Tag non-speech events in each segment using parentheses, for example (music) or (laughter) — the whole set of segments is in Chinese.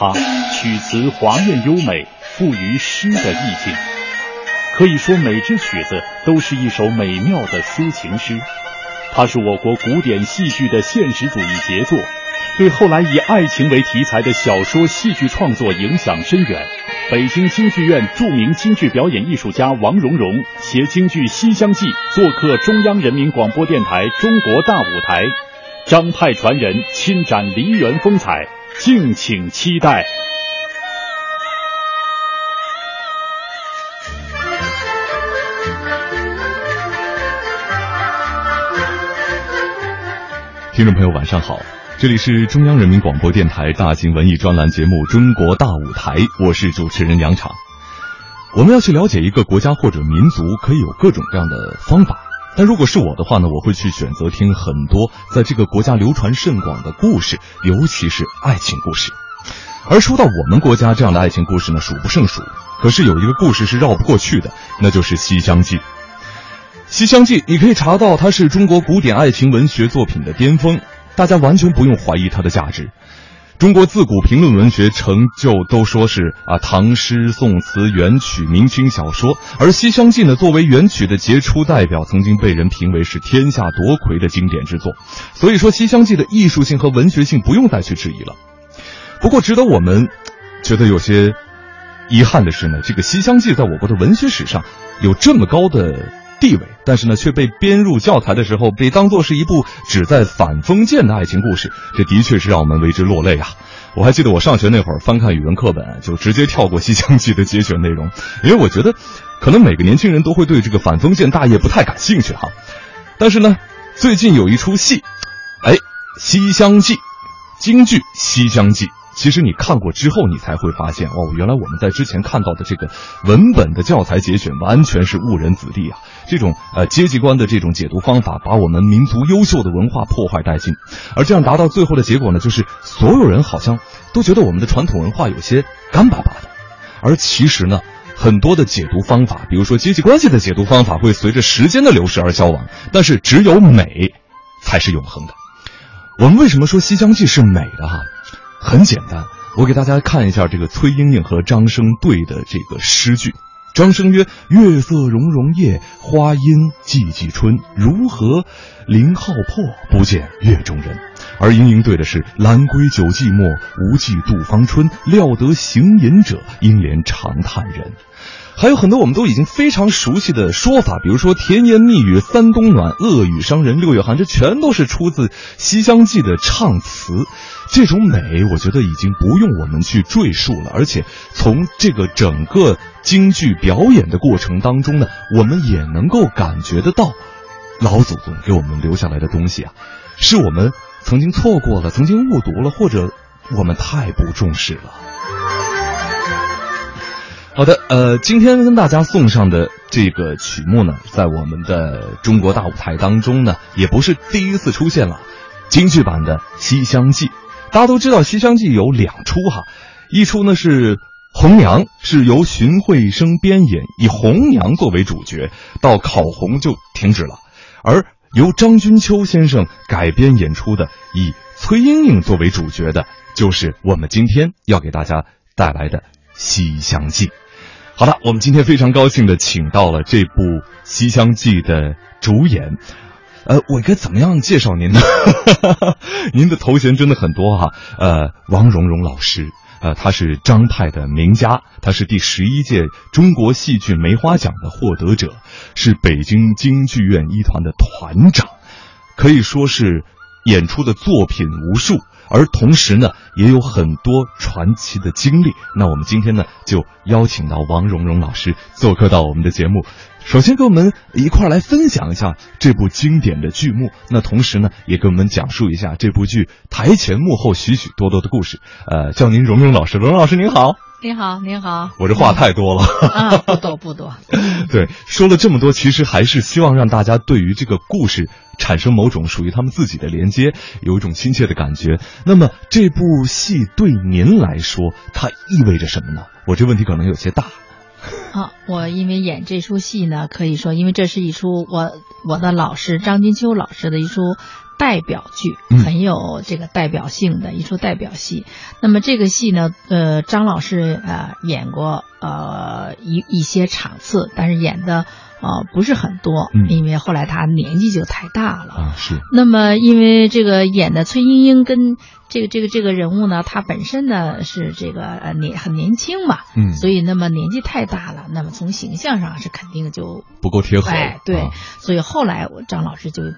它曲词华艳优美，富于诗的意境。可以说，每支曲子都是一首美妙的抒情诗。它是我国古典戏剧的现实主义杰作，对后来以爱情为题材的小说、戏剧创作影响深远。北京京剧院著名京剧表演艺术家王荣荣携京剧《西厢记》做客中央人民广播电台《中国大舞台》，张派传人亲展梨园风采，敬请期待。听众朋友，晚上好，这里是中央人民广播电台大型文艺专栏节目《中国大舞台》，我是主持人杨昶。我们要去了解一个国家或者民族，可以有各种各样的方法。但如果是我的话呢，我会去选择听很多在这个国家流传甚广的故事，尤其是爱情故事。而说到我们国家这样的爱情故事呢，数不胜数。可是有一个故事是绕不过去的，那就是《西厢记》。《西厢记》，你可以查到它是中国古典爱情文学作品的巅峰，大家完全不用怀疑它的价值。中国自古评论文学成就都说是啊，唐诗、宋词、元曲、明清小说，而《西厢记》呢，作为元曲的杰出代表，曾经被人评为是天下夺魁的经典之作。所以说，《西厢记》的艺术性和文学性不用再去质疑了。不过，值得我们觉得有些遗憾的是呢，这个《西厢记》在我国的文学史上有这么高的。地位，但是呢，却被编入教材的时候，被当作是一部旨在反封建的爱情故事，这的确是让我们为之落泪啊！我还记得我上学那会儿翻看语文课本，就直接跳过《西厢记》的节选内容，因为我觉得，可能每个年轻人都会对这个反封建大业不太感兴趣哈。但是呢，最近有一出戏，哎，《西厢记》，京剧《西厢记》。其实你看过之后，你才会发现哦，原来我们在之前看到的这个文本的教材节选完全是误人子弟啊！这种呃阶级观的这种解读方法，把我们民族优秀的文化破坏殆尽。而这样达到最后的结果呢，就是所有人好像都觉得我们的传统文化有些干巴巴的。而其实呢，很多的解读方法，比如说阶级关系的解读方法，会随着时间的流逝而消亡。但是只有美，才是永恒的。我们为什么说《西厢记》是美的哈？很简单，我给大家看一下这个崔莺莺和张生对的这个诗句。张生曰：“月色融融夜，花阴寂寂春。如何凌浩破，不见月中人？”而莺莺对的是：“兰归酒寂寞，无计度芳春。料得行吟者，应怜长叹人。”还有很多我们都已经非常熟悉的说法，比如说甜言蜜语三冬暖，恶语伤人六月寒，这全都是出自《西厢记》的唱词。这种美，我觉得已经不用我们去赘述了。而且从这个整个京剧表演的过程当中呢，我们也能够感觉得到，老祖宗给我们留下来的东西啊，是我们曾经错过了，曾经误读了，或者我们太不重视了。好的，呃，今天跟大家送上的这个曲目呢，在我们的中国大舞台当中呢，也不是第一次出现了，京剧版的《西厢记》。大家都知道，《西厢记》有两出哈，一出呢是红娘，是由荀慧生编演，以红娘作为主角，到考红就停止了；而由张君秋先生改编演出的，以崔莺莺作为主角的，就是我们今天要给大家带来的《西厢记》。好的，我们今天非常高兴的请到了这部《西厢记》的主演，呃，我该怎么样介绍您呢？(laughs) 您的头衔真的很多哈，呃，王蓉蓉老师，呃，他是张派的名家，他是第十一届中国戏剧梅花奖的获得者，是北京京剧院一团的团长，可以说是演出的作品无数。而同时呢，也有很多传奇的经历。那我们今天呢，就邀请到王蓉蓉老师做客到我们的节目，首先跟我们一块儿来分享一下这部经典的剧目。那同时呢，也跟我们讲述一下这部剧台前幕后许许多多的故事。呃，叫您蓉蓉老师，蓉蓉老师您好。您好，您好，我这话太多了啊，不多不多。(laughs) 对，说了这么多，其实还是希望让大家对于这个故事产生某种属于他们自己的连接，有一种亲切的感觉。那么这部戏对您来说，它意味着什么呢？我这问题可能有些大。(laughs) 啊，我因为演这出戏呢，可以说，因为这是一出我我的老师张金秋老师的一出。代表剧，嗯很有这个代表性的一出代表戏。那么这个戏呢，呃，张老师呃演过呃一一些场次，但是演的呃不是很多，嗯因为后来他年纪就太大了。啊，是，那么，因为这个演的崔莺莺跟这个这个这个人物呢，他本身呢是这个呃年很年轻嘛，嗯，所以那么年纪太大了，那么从形象上是肯定就不够贴合，哎对，啊所以后来我张老师就嗯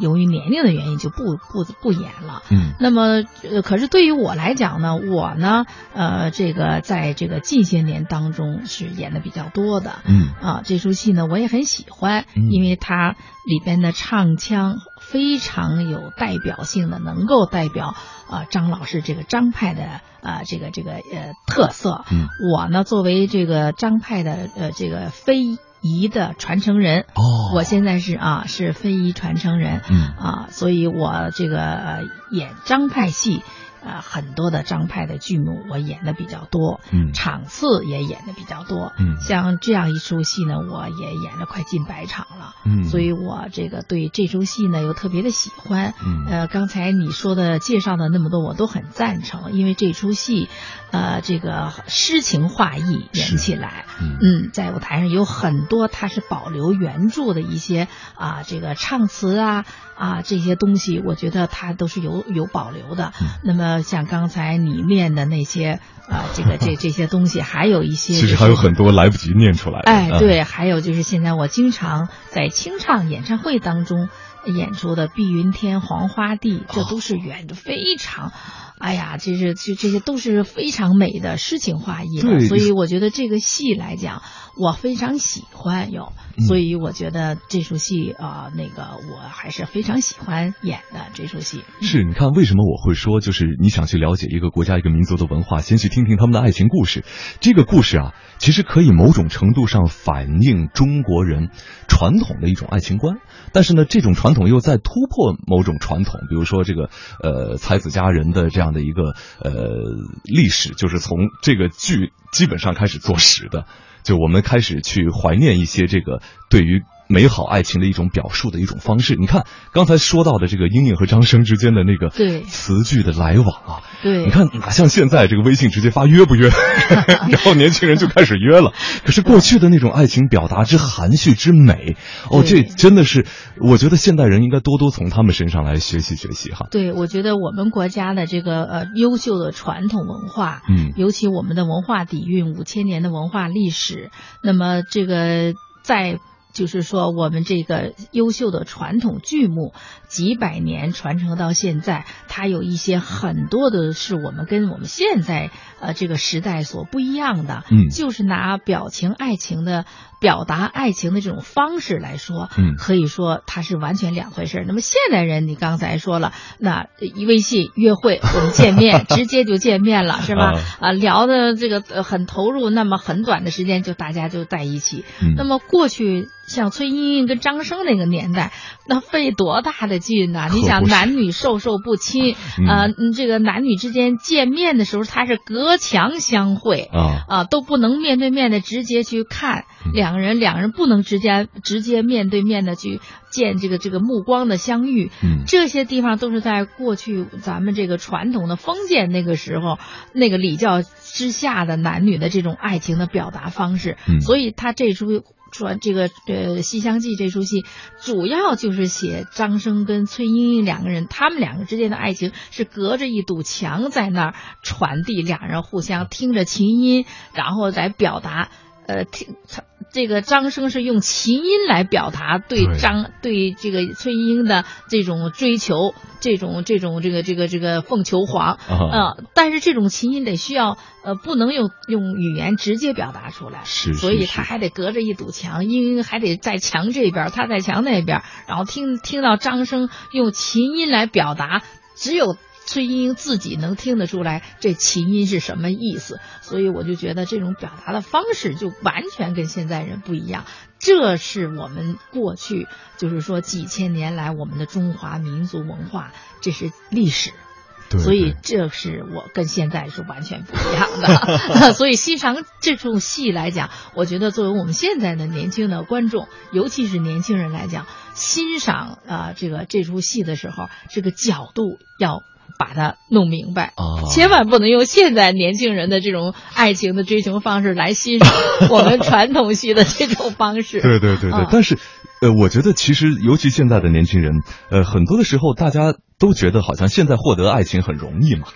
由于年龄的原因就不不不演了。嗯那么，呃，可是对于我来讲呢，我呢，呃，这个在这个近些年当中是演的比较多的，嗯啊，这出戏呢我也很喜欢，嗯因为它里边的唱腔非常有代表性的，能够代表啊、张老师这个张派的啊、这个这个呃特色。嗯，我呢作为这个张派的呃这个非遗的传承人，哦，我现在是啊是非遗传承人，嗯啊，所以我这个呃演张派戏。呃，很多的张派的剧目我演的比较多，嗯。场次也演的比较多，嗯。像这样一出戏呢，我也演了快近百场了，嗯，所以我这个对这出戏呢又特别的喜欢。嗯。呃，刚才你说的介绍的那么多，我都很赞成，因为这出戏，呃，这个诗情画意演起来，嗯。嗯，在舞台上有很多它是保留原著的一些啊，这个唱词啊啊这些东西，我觉得它都是有有保留的。嗯。那么像刚才你念的那些啊，这个这 (laughs) 这些东西，还有一些、其实还有很多来不及念出来的，哎，啊，对，还有就是现在我经常在清唱演唱会当中演出的《碧云天》《黄花地》，这都是远的非常，哎呀，这是这这些都是非常美的诗情画意的，所以我觉得这个戏来讲，我非常喜欢有，嗯。所以我觉得这出戏啊、那个我还是非常喜欢演的这出戏。是，你看为什么我会说，就是你想去了解一个国家、一个民族的文化，先去听听他们的爱情故事。这个故事啊，其实可以某种程度上反映中国人传统的一种爱情观，但是呢，这种传统又在突破某种传统，比如说这个呃才子佳人的这样的一个呃历史，就是从这个剧基本上开始做实的。就我们开始去怀念一些这个对于美好爱情的一种表述的一种方式。你看刚才说到的这个英英和张生之间的那个对词句的来往啊，对，你看哪像现在这个微信直接发约不约，(laughs) 然后年轻人就开始约了。可是过去的那种爱情表达之含蓄之美，哦，这真的是我觉得现代人应该多多从他们身上来学习学习哈。对，我觉得我们国家的这个呃优秀的传统文化，嗯尤其我们的文化底蕴五千年的文化历史，那么这个在。就是说，我们这个优秀的传统剧目几百年传承到现在，它有一些很多的是我们跟我们现在呃这个时代所不一样的，嗯。就是拿表情爱情的表达爱情的这种方式来说，嗯可以说它是完全两回事。那么现代人，你刚才说了，那一微信约会，(laughs) 我们见面直接就见面了，是吧？啊啊，聊的这个呃很投入，那么很短的时间就大家就在一起。嗯那么过去像崔莺莺跟张生那个年代，那费多大的劲呐、你想男女授受不亲，嗯呃，嗯这个男女之间见面的时候，他是隔墙相会。啊，啊，都不能面对面的直接去看嗯两个人，两个人不能直接直接面对面的去见这个这个目光的相遇，嗯这些地方都是在过去咱们这个传统的封建那个时候那个礼教之下的男女的这种爱情的表达方式，嗯所以他这出。传这个呃《西厢记》这出戏，主要就是写张生跟崔莺莺两个人，他们两个之间的爱情是隔着一堵墙在那儿传递，两人互相听着琴音，然后来表达。呃，听他这个张生是用琴音来表达对对张对这个崔莺莺的这种追求，这种这种这个这个这个凤求凰，啊，呃，但是这种琴音得需要呃不能用用语言直接表达出来，是，所以他还得隔着一堵墙，莺莺还得在墙这边，他在墙那边，然后听听到张生用琴音来表达，只有。崔莺莺自己能听得出来这琴音是什么意思，所以我就觉得这种表达的方式就完全跟现在人不一样。这是我们过去就是说几千年来我们的中华民族文化，这是历史。对所以这是我跟现在是完全不一样的。所以欣赏这种戏来讲，我觉得作为我们现在的年轻的观众，尤其是年轻人来讲，欣赏啊、呃这个这出戏的时候，这个角度要。把它弄明白，啊千万不能用现在年轻人的这种爱情的追求方式来欣赏 (laughs) 我们传统系的这种方式。对对对对，嗯但是，呃，我觉得其实尤其现在的年轻人，呃，很多的时候大家都觉得好像现在获得爱情很容易嘛，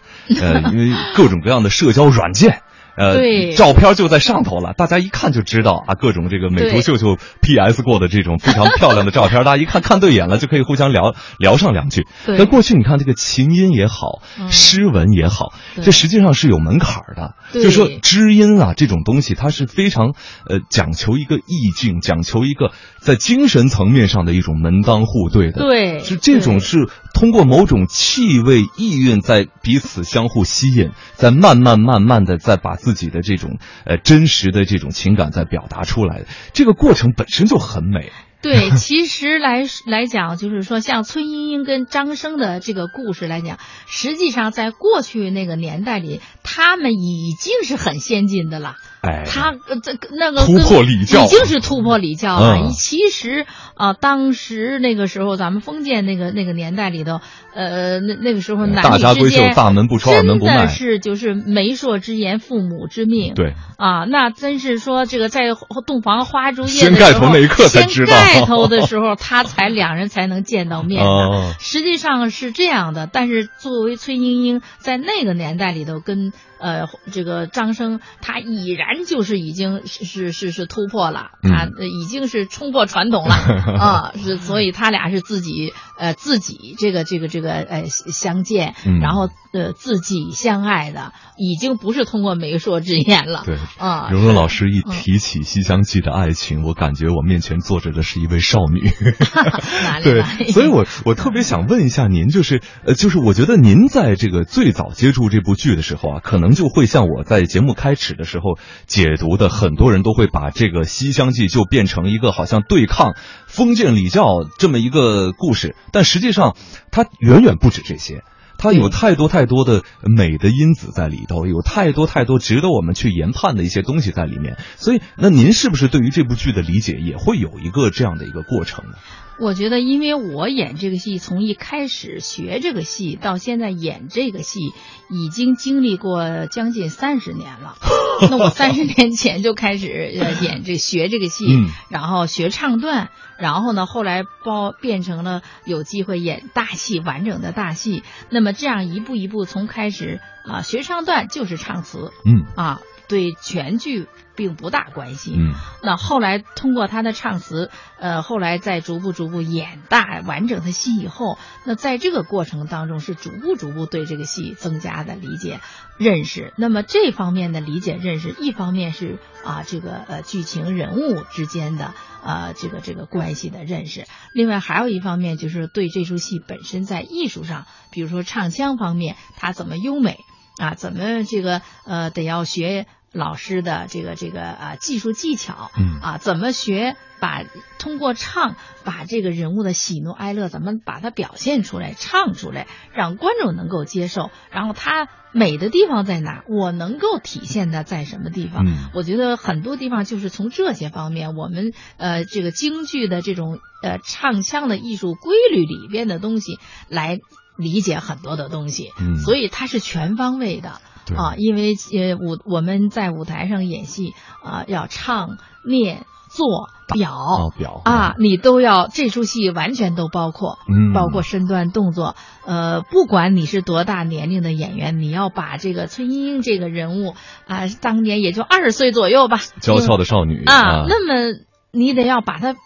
呃，(laughs) 因为各种各样的社交软件。呃对，照片就在上头了，大家一看就知道啊，各种这个美图秀秀 PS 过的这种非常漂亮的照片，大家一看看对眼了，就可以互相聊聊上两句。对。那过去你看这个琴音也好，嗯。诗文也好，这实际上是有门槛的。对。就说知音啊这种东西，它是非常呃讲求一个意境，讲求一个在精神层面上的一种门当户对的。对。是这种是通过某种气味意蕴在彼此相互吸引，在慢慢慢慢的再把自己的这种呃真实的这种情感在表达出来，这个过程本身就很美。对，(laughs) 其实来来讲，就是说，像崔莺莺跟张生的这个故事来讲，实际上在过去那个年代里，他们已经是很先进的了。哎，他呃这个那个突破礼教已经是突破礼教了。嗯其实啊、当时那个时候，咱们封建那个那个年代里头，呃，那那个时候男大家闺秀女之间大门不出二门不迈真的是就是媒妁之言，父母之命。对，啊，那真是说这个在洞房花烛夜掀的时候，盖头那一刻才知道掀盖头的时候，他才两人才能见到面呢。哦实际上是这样的，但是作为崔莺莺在那个年代里头跟呃这个张生，他已然就是已经是是是是突破了，嗯他呃已经是冲破传统了 (laughs) 啊，是所以他俩是自己呃自己这个这个这个呃相见，嗯然后呃自己相爱的，已经不是通过媒妁之言了。对。啊，蓉蓉老师一嗯提起《西厢记》的爱情，我感觉我面前坐着的是一位少女。对 (laughs) 哪里来，所以我我特别想问一下您，就是呃，就是我觉得您在这个最早接触这部剧的时候啊，可能就会像我在节目开始的时候解读的，很多人都会把这个《西厢记》就变成一个好像对抗封建礼教这么一个故事，但实际上它远远不止这些。它有太多太多的美的因子在里头，有太多太多值得我们去研判的一些东西在里面。所以，那您是不是对于这部剧的理解也会有一个这样的一个过程呢？我觉得，因为我演这个戏，从一开始学这个戏到现在演这个戏，已经经历过将近三十年了。(laughs) 那我三十年前就开始呃演这学这个戏，嗯然后学唱段，然后呢，后来包变成了有机会演大戏，完整的大戏。那么这样一步一步从开始啊学唱段就是唱词嗯啊，对全剧并不大关系。嗯那后来通过他的唱词，呃，后来再逐步逐步演大完整的戏以后，那在这个过程当中是逐步逐步对这个戏增加的理解、认识。那么这方面的理解认识，一方面是啊这个呃剧情人物之间的呃这个这个关系的认识，另外还有一方面就是对这出戏本身在艺术上，比如说唱腔方面，它怎么优美啊，怎么这个呃得要学。老师的这个这个啊技术技巧，嗯啊怎么学把通过唱把这个人物的喜怒哀乐怎么把它表现出来，唱出来，让观众能够接受。然后它美的地方在哪？我能够体现的在什么地方？嗯我觉得很多地方就是从这些方面，我们呃这个京剧的这种呃唱腔的艺术规律里边的东西来理解很多的东西，嗯所以它是全方位的。对啊，因为呃舞我们在舞台上演戏啊，要唱、念、做、表。哦表啊，你都要这出戏完全都包括，嗯包括身段动作，呃，不管你是多大年龄的演员，你要把这个崔莺莺这个人物啊，当年也就二十岁左右吧，娇俏的少女啊，那么你得要把它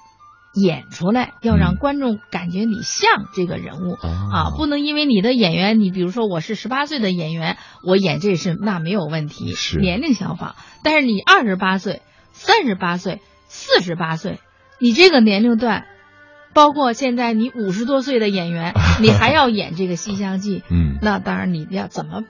演出来，要让嗯观众感觉你像这个人物。啊啊，不能因为你的演员，你比如说我是十八岁的演员，我演这是那没有问题，是年龄相仿。但是你二十八岁、三十八岁、四十八岁，你这个年龄段，包括现在你五十多岁的演员，(laughs) 你还要演这个《西厢记》，嗯那当然你要怎么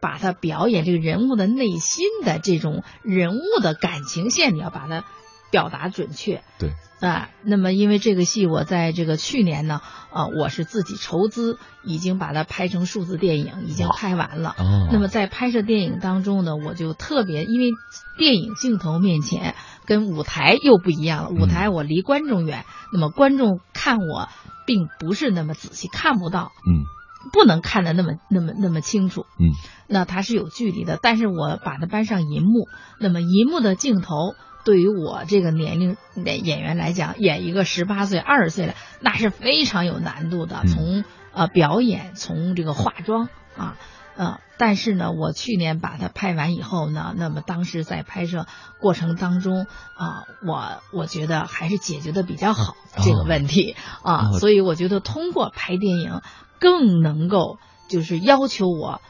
把它表演这个人物的内心的这种人物的感情线，你要把它表达准确。对。啊，那么因为这个戏，我在这个去年呢，啊，我是自己筹资，已经把它拍成数字电影，已经拍完了。哦。那么在拍摄电影当中呢，我就特别，因为电影镜头面前跟舞台又不一样了。舞台我离观众远，那么观众看我并不是那么仔细，看不到。嗯。不能看得那么那么那么清楚。嗯。那它是有距离的，但是我把它搬上银幕，那么银幕的镜头。对于我这个年龄的演员来讲，演一个十八岁、二十岁的，那是非常有难度的。从呃表演，从这个化妆啊，呃，但是呢，我去年把它拍完以后呢，那么当时在拍摄过程当中啊，我我觉得还是解决的比较好这个问题啊，所以我觉得通过拍电影更能够就是要求我。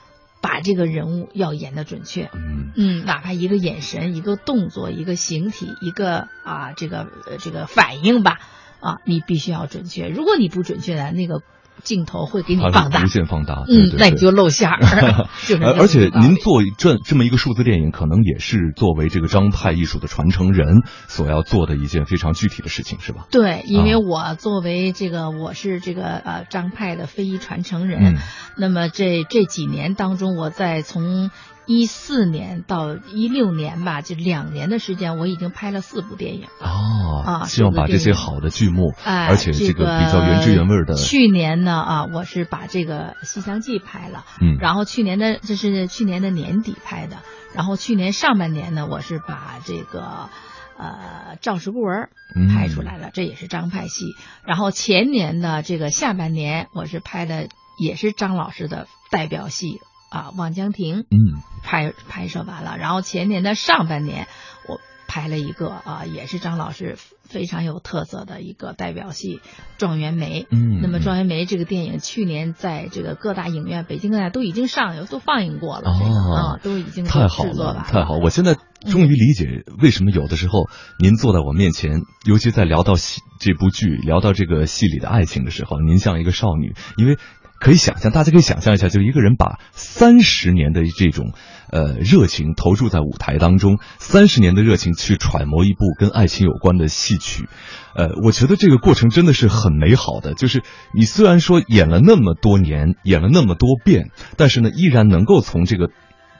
把这个人物要演的准确，嗯嗯，哪怕一个眼神、一个动作、一个形体、一个啊这个这个反应吧，啊，你必须要准确。如果你不准确的那个。镜头会给你放大，无限放大，嗯，那你就露馅儿。(laughs) (laughs) 而且您做这这么一个数字电影，可能也是作为这个张派艺术的传承人所要做的一件非常具体的事情，是吧？对，因为我作为这个我是这个呃张派的非遗传承人，那么这这几年当中，我在从。一四年到一六年吧，就两年的时间，我已经拍了四部电影。哦，啊，希望把这些好的剧目，哎，而且这个比较原汁原味的。去年呢，啊，我是把这个《西厢记》拍了，嗯，然后去年的这是去年的年底拍的，然后去年上半年呢，我是把这个呃《赵氏孤儿》拍出来了，这也是张派戏。然后前年的这个下半年，我是拍的也是张老师的代表戏。啊，望江亭，嗯，拍拍摄完了，然后前年的上半年，我拍了一个啊，也是张老师非常有特色的一个代表戏《状元梅》。嗯，那么《状元梅》这个电影去年在这个各大影院，北京各大都已经上有都放映过了，啊，都已经太好了，太好！我现在终于理解为什么有的时候您坐在我面前，尤其在聊到戏这部剧、聊到这个戏里的爱情的时候，您像一个少女，因为。可以想象，大家可以想象一下，就一个人把三十年的这种呃热情投注在舞台当中，三十年的热情去揣摩一部跟爱情有关的戏曲，呃，我觉得这个过程真的是很美好的。就是你虽然说演了那么多年，演了那么多遍，但是呢，依然能够从这个。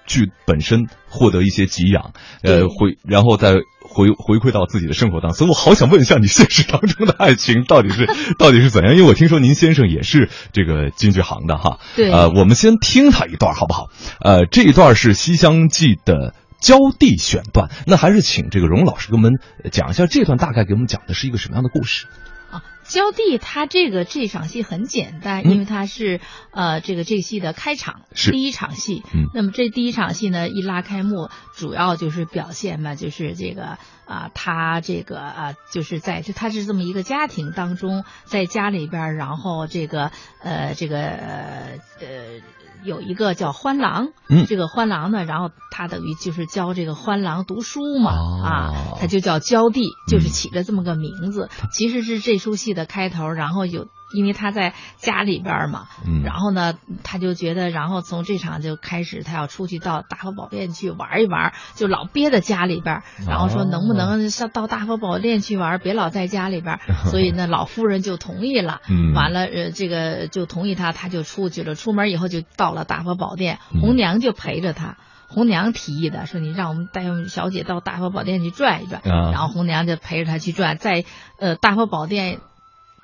剧本身获得一些给养，呃，会然后再回回馈到自己的生活当中。所以我好想问一下，你现实当中的爱情到底是到底是怎样？因为我听说您先生也是这个京剧行的哈。对。呃，我们先听他一段好不好？呃，这一段是《西厢记》的交地选段，那还是请这个荣老师给我们讲一下这段大概给我们讲的是一个什么样的故事。焦地，他这个这场戏很简单，因为他是呃这个这个戏的开场，第一场戏。嗯，那么这第一场戏呢，一拉开幕，主要就是表现嘛，就是这个啊，他这个啊，就是在就他是这么一个家庭当中，在家里边，然后这个呃这个呃。有一个叫欢郎，嗯，这个欢郎呢，然后他等于就是教这个欢郎读书嘛，啊，他就叫娇弟，就是起了这么个名字，其实是这出戏的开头，然后有。因为他在家里边嘛，然后呢，他就觉得，然后从这场就开始，他要出去到大佛宝殿去玩一玩，就老憋在家里边，然后说能不能上到大佛宝殿去玩，别老在家里边。(laughs) 所以呢，老夫人就同意了。嗯完了，呃，这个就同意他，他就出去了。出门以后就到了大佛宝殿，红娘就陪着他。红娘提议的，说你让我们带小姐到大佛宝殿去转一转，然后红娘就陪着他去转，在呃大佛宝殿。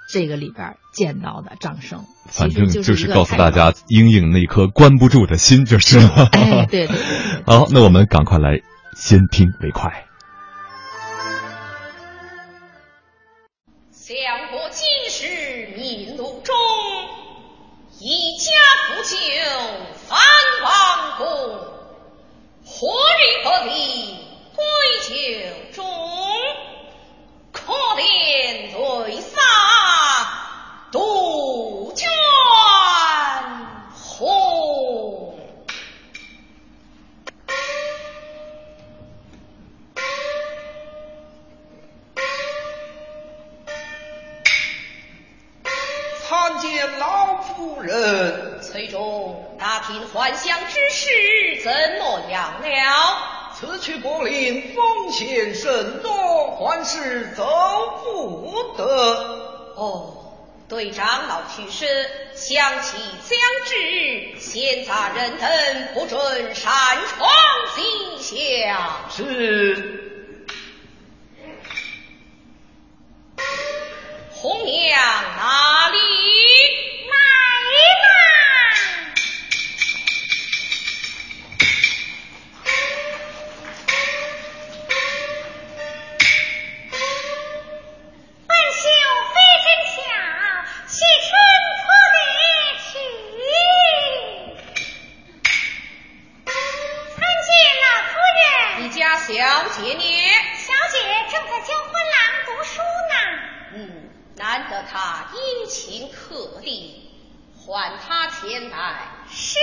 这个里边见到的掌声，反正就是告诉大家，英英那颗关不住的心就是了。(laughs) 哎，对对。(laughs) 好，那我们赶快来先听为快。相国今时民路中，一家不救反王公，何日听还乡之事怎么样了？此去柏林风险甚多，还是走不得。哦，对长老去世，想其将至，闲杂人等不准擅闯西厢。是。红娘哪里？唤他前来。是。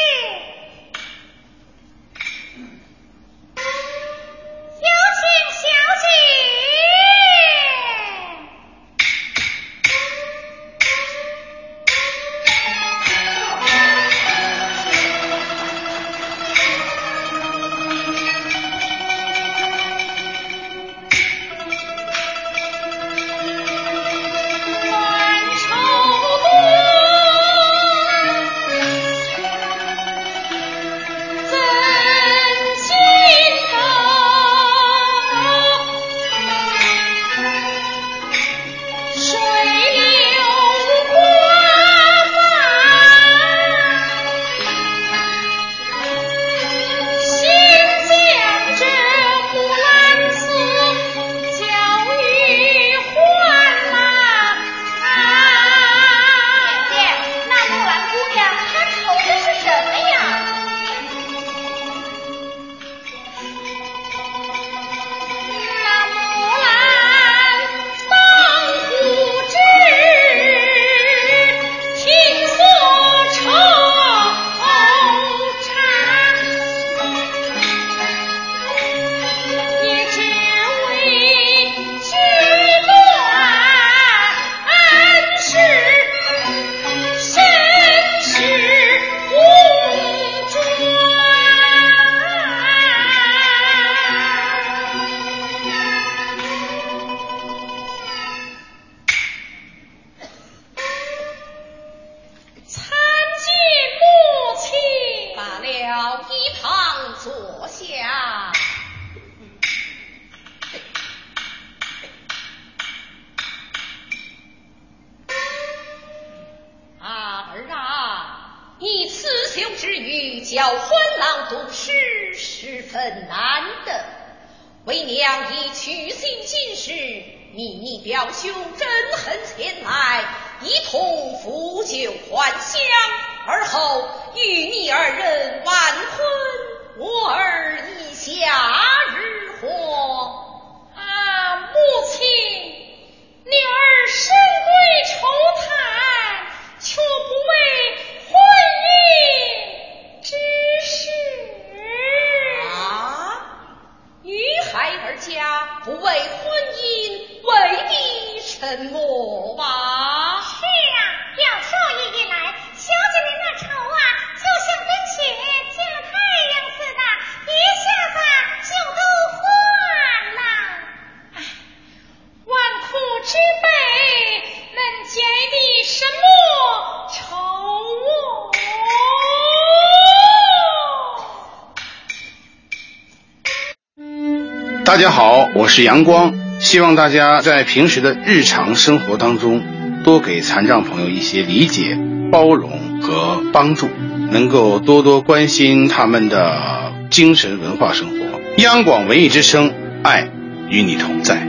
我是阳光，希望大家在平时的日常生活当中，多给残障朋友一些理解、包容和帮助，能够多多关心他们的精神文化生活。央广文艺之声，爱与你同在。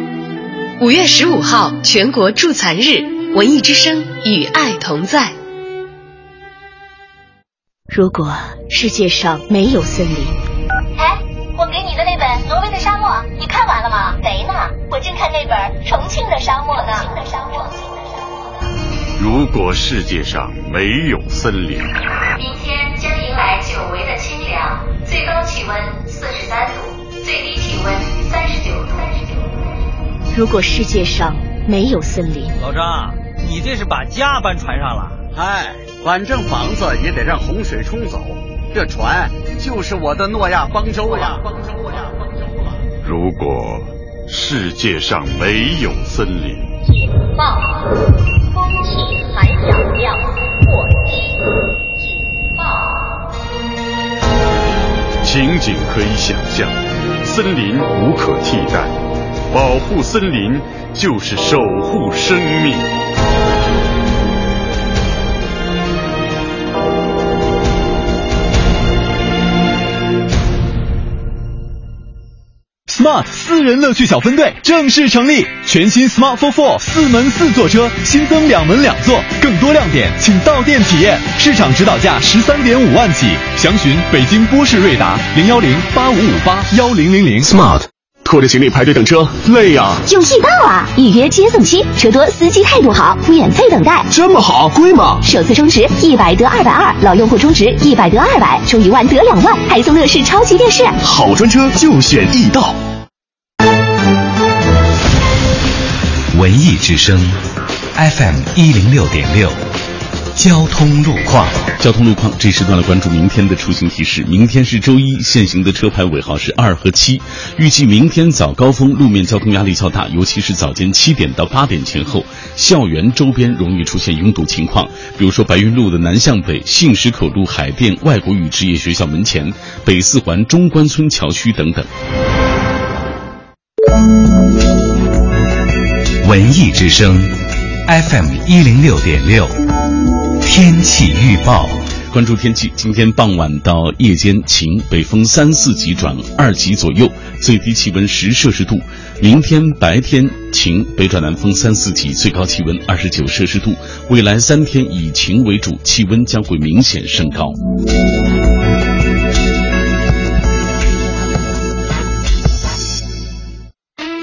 五月十五号，全国助残日，文艺之声与爱同在。如果世界上没有森林。如果世界上没有森林，明天将迎来久违的清凉，最高气温四十三度，最低气温三十九度。如果世界上没有森林，老张，你这是把家搬船上了？哎，反正房子也得让洪水冲走，这船就是我的诺亚方舟呀。方舟呀，方舟。如果世界上没有森林，可以想象，森林无可替代，保护森林就是守护生命。Smart 私人乐趣小分队正式成立，全新 Smart for Four 四门四座车新增两门两座，更多亮点请到店体验。市场指导价十三点五万起，详询北京波士瑞达零幺零八五五八幺零零零。Smart 拖着行李排队等车累呀、有易到啊！预约接送期，车多，司机态度好，免费等待。这么好，贵吗？首次充值一百得二百二，老用户充值一百得二百，充一万得两万，还送乐视超级电视。好专车就选易到。文艺之声，FM 一零六点六，交通路况。交通路况这时段来关注明天的出行提示。明天是周一，限行的车牌尾号是二和七。预计明天早高峰路面交通压力较大，尤其是早间七点到八点前后，校园周边容易出现拥堵情况。比如说白云路的南向北、信石口路海淀外国语职业学校门前、北四环中关村桥区等等。文艺之声，FM 一零六点六，天气预报。关注天气，今天傍晚到夜间晴，北风三四级转二级左右，最低气温十摄氏度。明天白天晴，北转南风三四级，最高气温二十九摄氏度。未来三天以晴为主，气温将会明显升高。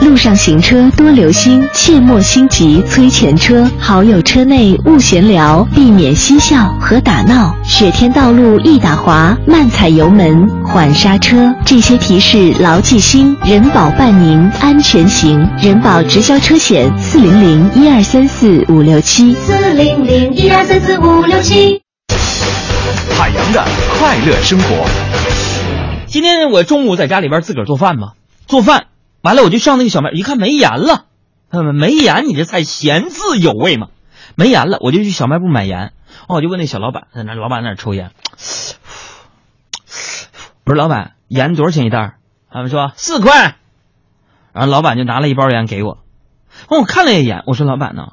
路上行车多留心，切莫心急催前车，好友车内勿闲聊，避免嬉笑和打闹。雪天道路易打滑，慢踩油门，缓刹车。这些提示牢记心，人保伴您安全行。人保直销车险四零零一二三四五六七。四零零一二三四五六七。海洋的快乐生活。今天我中午在家里边自个儿做饭嘛，做饭完了我就上那个小卖，一看没盐了，嗯，没盐，你这菜咸字有味嘛？没盐了，我就去小卖部买盐。哦，我就问那小老板，在那老板那抽烟。我说老板，盐多少钱一袋？他们说四块。然后老板就拿了一包盐给我。哦，我看了一眼，我说老板呢，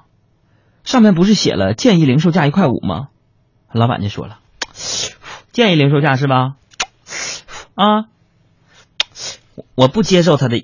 上面不是写了建议零售价一块五吗？老板就说了，建议零售价是吧？啊，我不接受他的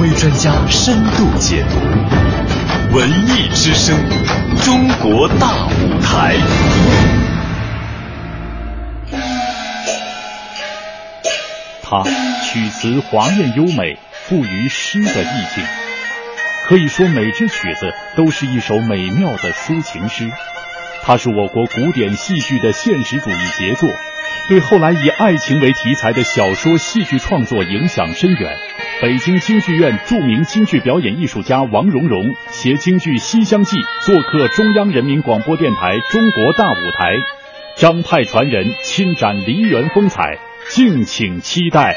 威专家深度解读。文艺之声，中国大舞台。它曲词华艳优美，富于诗的意境。可以说，每支曲子都是一首美妙的抒情诗。它是我国古典戏剧的现实主义杰作，对后来以爱情为题材的小说、戏剧创作影响深远。北京京剧院著名京剧表演艺术家王蓉蓉携京剧《西厢记》做客中央人民广播电台《中国大舞台》，张派传人亲展梨园风采，敬请期待。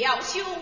要修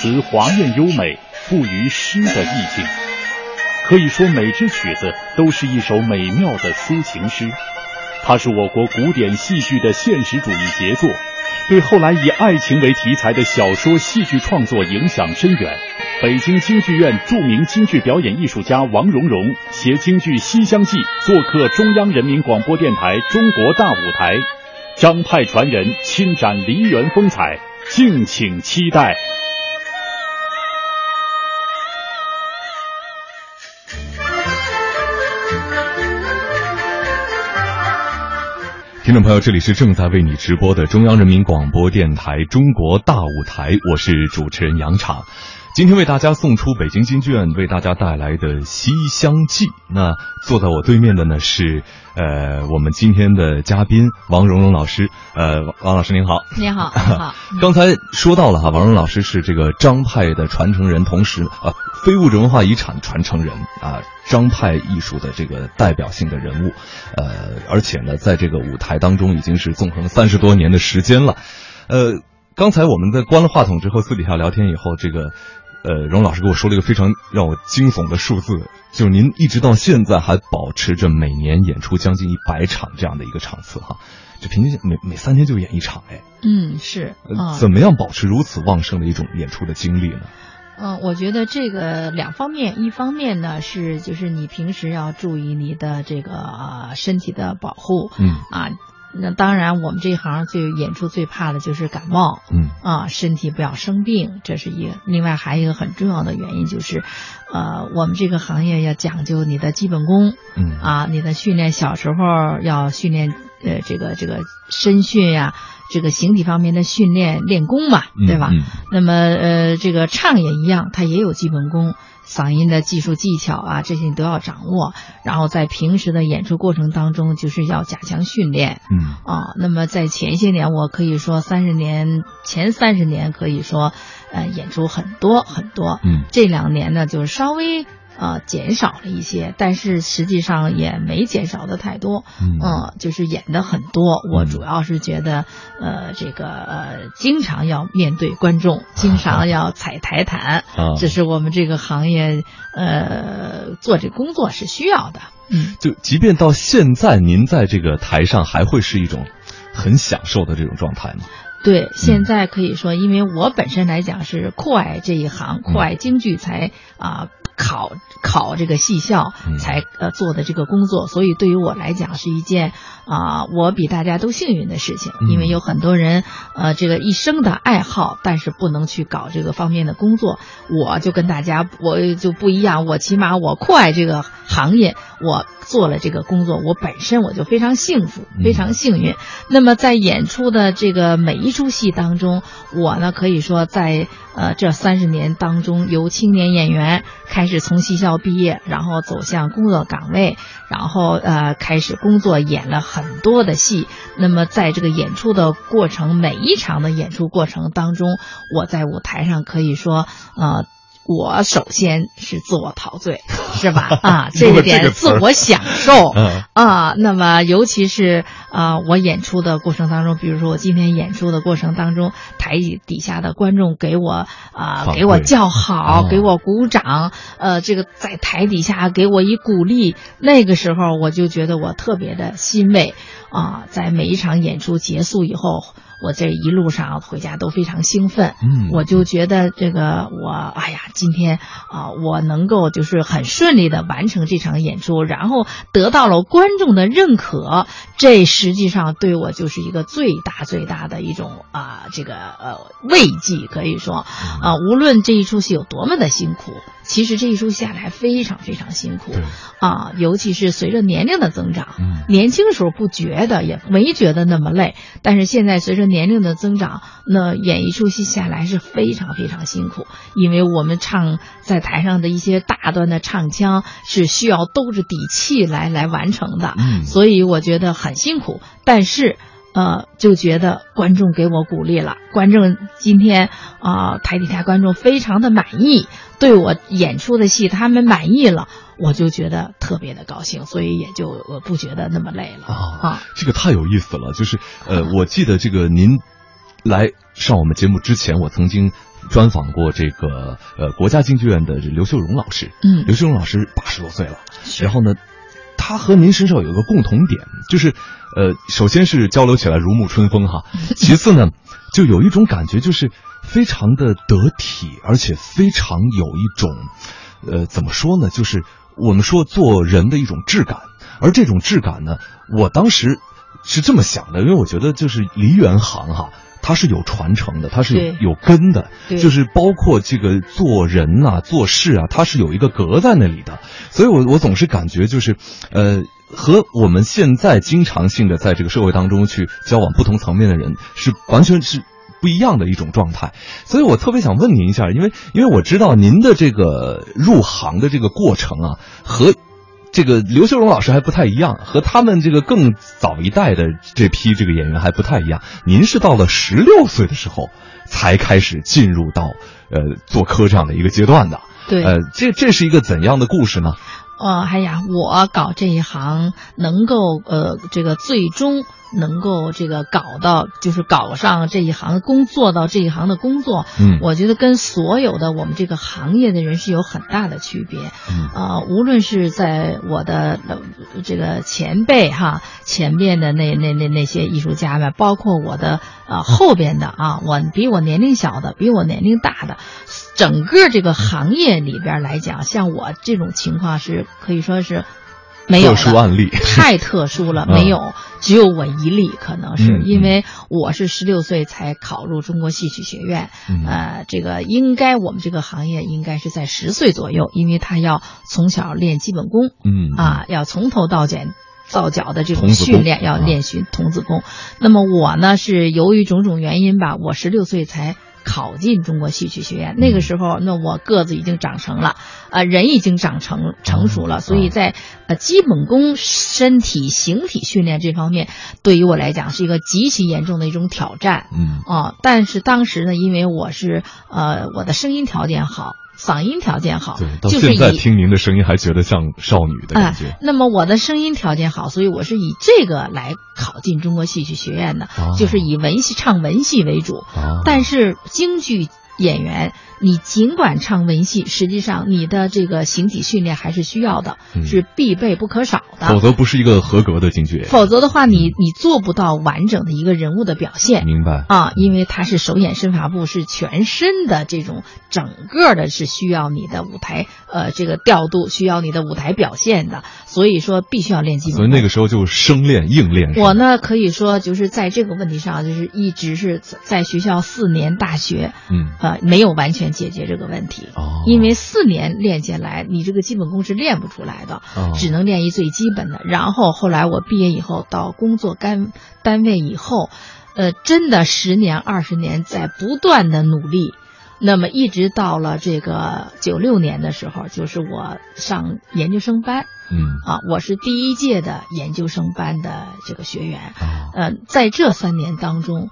词华艳优美，富于诗的意境。可以说，每支曲子都是一首美妙的抒情诗。它是我国古典戏剧的现实主义杰作，对后来以爱情为题材的小说、戏剧创作影响深远。北京京剧院著名京剧表演艺术家王蓉蓉携京剧《西厢记》做客中央人民广播电台《中国大舞台》，张派传人亲展梨园风采，敬请期待。听众朋友，这里是正在为你直播的中央人民广播电台《中国大舞台》，我是主持人杨昶。今天为大家送出北京京剧院为大家带来的《西厢记》。那坐在我对面的呢是呃我们今天的嘉宾王蓉蓉老师。呃，王老师您好。您好，(laughs) 好。刚才说到了哈，王蓉老师是这个张派的传承人，同时啊非物质文化遗产传承人啊，张派艺术的这个代表性的人物。呃，而且呢，在这个舞台当中已经是纵横三十多年的时间了。呃，刚才我们在关了话筒之后，私底下聊天以后，这个。呃，荣老师给我说了一个非常让我惊悚的数字，就是您一直到现在还保持着每年演出将近一百场这样的一个场次哈，就平均每每三天就演一场哎。嗯，是。怎么样保持如此旺盛的一种演出的精力呢？嗯，我觉得这个两方面，一方面呢是就是你平时要注意你的这个身体的保护，嗯啊。那当然，我们这一行最演出最怕的就是感冒，嗯啊，身体不要生病，这是一个。另外还有一个很重要的原因就是，呃，我们这个行业要讲究你的基本功，嗯啊，你的训练小时候要训练，呃，这个这个身训呀，这个形体方面的训练练功嘛，对吧？那么呃，这个唱也一样，它也有基本功。嗓音的技术技巧啊，这些你都要掌握。然后在平时的演出过程当中，就是要加强训练。嗯啊，那么在前些年，我可以说三十年前三十年可以说，呃，演出很多很多。嗯，这两年呢，就是稍微。呃，减少了一些，但是实际上也没减少的太多。嗯，就是演的很多。我主要是觉得，呃，这个呃，经常要面对观众，经常要踩台毯，这是我们这个行业呃做这工作是需要的。嗯，就即便到现在，您在这个台上还会是一种很享受的这种状态吗？对，现在可以说，因为我本身来讲是酷爱这一行，酷爱京剧才啊。考考这个戏校才呃做的这个工作，所以对于我来讲是一件啊我比大家都幸运的事情，因为有很多人呃这个一生的爱好，但是不能去搞这个方面的工作，我就跟大家我就不一样，我起码我酷爱这个行业，我做了这个工作，我本身我就非常幸福，非常幸运。那么在演出的这个每一出戏当中，我呢可以说在呃这三十年当中，由青年演员开是从戏校毕业，然后走向工作岗位，然后呃开始工作，演了很多的戏。那么在这个演出的过程，每一场的演出过程当中，我在舞台上可以说呃。我首先是自我陶醉，(laughs) 是吧？啊，(laughs) 这一点自我享受 (laughs) 啊。那么，尤其是啊，我演出的过程当中，比如说我今天演出的过程当中，台底下的观众给我啊，给我叫好，给我鼓掌，呃，这个在台底下给我一鼓励，那个时候我就觉得我特别的欣慰啊。在每一场演出结束以后。我这一路上回家都非常兴奋，嗯，我就觉得这个我，哎呀，今天啊，我能够就是很顺利的完成这场演出，然后得到了观众的认可，这实际上对我就是一个最大最大的一种啊，这个呃慰藉，可以说啊，无论这一出戏有多么的辛苦。其实这一出下来非常非常辛苦，啊，尤其是随着年龄的增长，年轻时候不觉得，也没觉得那么累，但是现在随着年龄的增长，那演一出戏下来是非常非常辛苦，因为我们唱在台上的一些大段的唱腔是需要兜着底气来来完成的，所以我觉得很辛苦，但是。呃，就觉得观众给我鼓励了，观众今天啊，台底下观众非常的满意，对我演出的戏他们满意了，我就觉得特别的高兴，所以也就我不觉得那么累了。啊。这个太有意思了，就是呃，我记得这个您来上我们节目之前，我曾经专访过这个呃国家京剧院的刘秀荣老师。嗯。刘秀荣老师八十多岁了，然后呢，他和您身上有一个共同点，就是呃，首先是交流起来如沐春风哈，其次呢，就有一种感觉，就是非常的得体，而且非常有一种呃，怎么说呢，就是我们说做人的一种质感，而这种质感呢，我当时是这么想的，因为我觉得就是梨园行哈。它是有传承的，它是有有根的，就是包括这个做人呐、做事啊，它是有一个格在那里的。所以我我总是感觉就是，呃，和我们现在经常性的在这个社会当中去交往不同层面的人是完全是。不一样的一种状态，所以我特别想问您一下，因为因为我知道您的这个入行的这个过程啊，和这个刘秀荣老师还不太一样，和他们这个更早一代的这批这个演员还不太一样。您是到了十六岁的时候才开始进入到呃做科这样的一个阶段的。对呃，这这是一个怎样的故事呢？哦，哎呀，我搞这一行能够呃，这个最终能够这个搞到，就是搞上这一行工作到这一行的工作，嗯。我觉得跟所有的我们这个行业的人是有很大的区别。嗯。呃，无论是在我的呃这个前辈哈，前面的那那那那些艺术家们，包括我的呃后边的啊，我比我年龄小的，比我年龄大的，整个这个行业里边来讲，像我这种情况是可以说是没有的。特殊案例。太特殊了，嗯。没有，只有我一例，可能是、嗯因为我是十六岁才考入中国戏曲学院，嗯。呃，这个应该我们这个行业应该是在十岁左右，因为他要从小练基本功，嗯。啊，要从头到脚。造脚的这种训练要啊练习童子功，那么我呢是由于种种原因吧，我十六岁才考进中国戏曲学院。那个时候，那我个子已经长成了，呃，人已经长成成熟了，所以在呃基本功、身体、形体训练这方面，对于我来讲是一个极其严重的一种挑战。嗯啊，但是当时呢，因为我是呃我的声音条件好，嗓音条件好对，，到就是现在听您的声音还觉得像少女的感觉。哎，那么我的声音条件好，所以我是以这个来考进中国戏曲学院的，哦就是以文戏唱文戏为主。哦但是京剧演员，你尽管唱文戏，实际上你的这个形体训练还是需要的，嗯是必备不可少的。否则不是一个合格的京剧演员。否则的话，你你做不到完整的一个人物的表现。明白啊，因为它是手眼身法步，是全身的这种整个的，是需要你的舞台呃这个调度，需要你的舞台表现的，所以说必须要练基本功。所以那个时候就生练硬练。我呢，可以说就是在这个问题上，就是一直是在在学校四年大学，嗯呃，没有完全解决这个问题。哦因为四年练下来，你这个基本功是练不出来的，哦只能练一最基本的。然后后来我毕业以后到工作单单位以后，呃，真的十年二十年在不断的努力。那么一直到了这个九六年的时候，就是我上研究生班，嗯啊，我是第一届的研究生班的这个学员，哦呃，在这三年当中，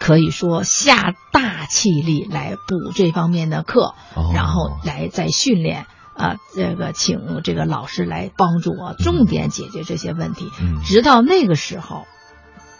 可以说下大气力来补这方面的课，哦然后来再训练。啊，这个请这个老师来帮助我，重点解决这些问题。嗯直到那个时候，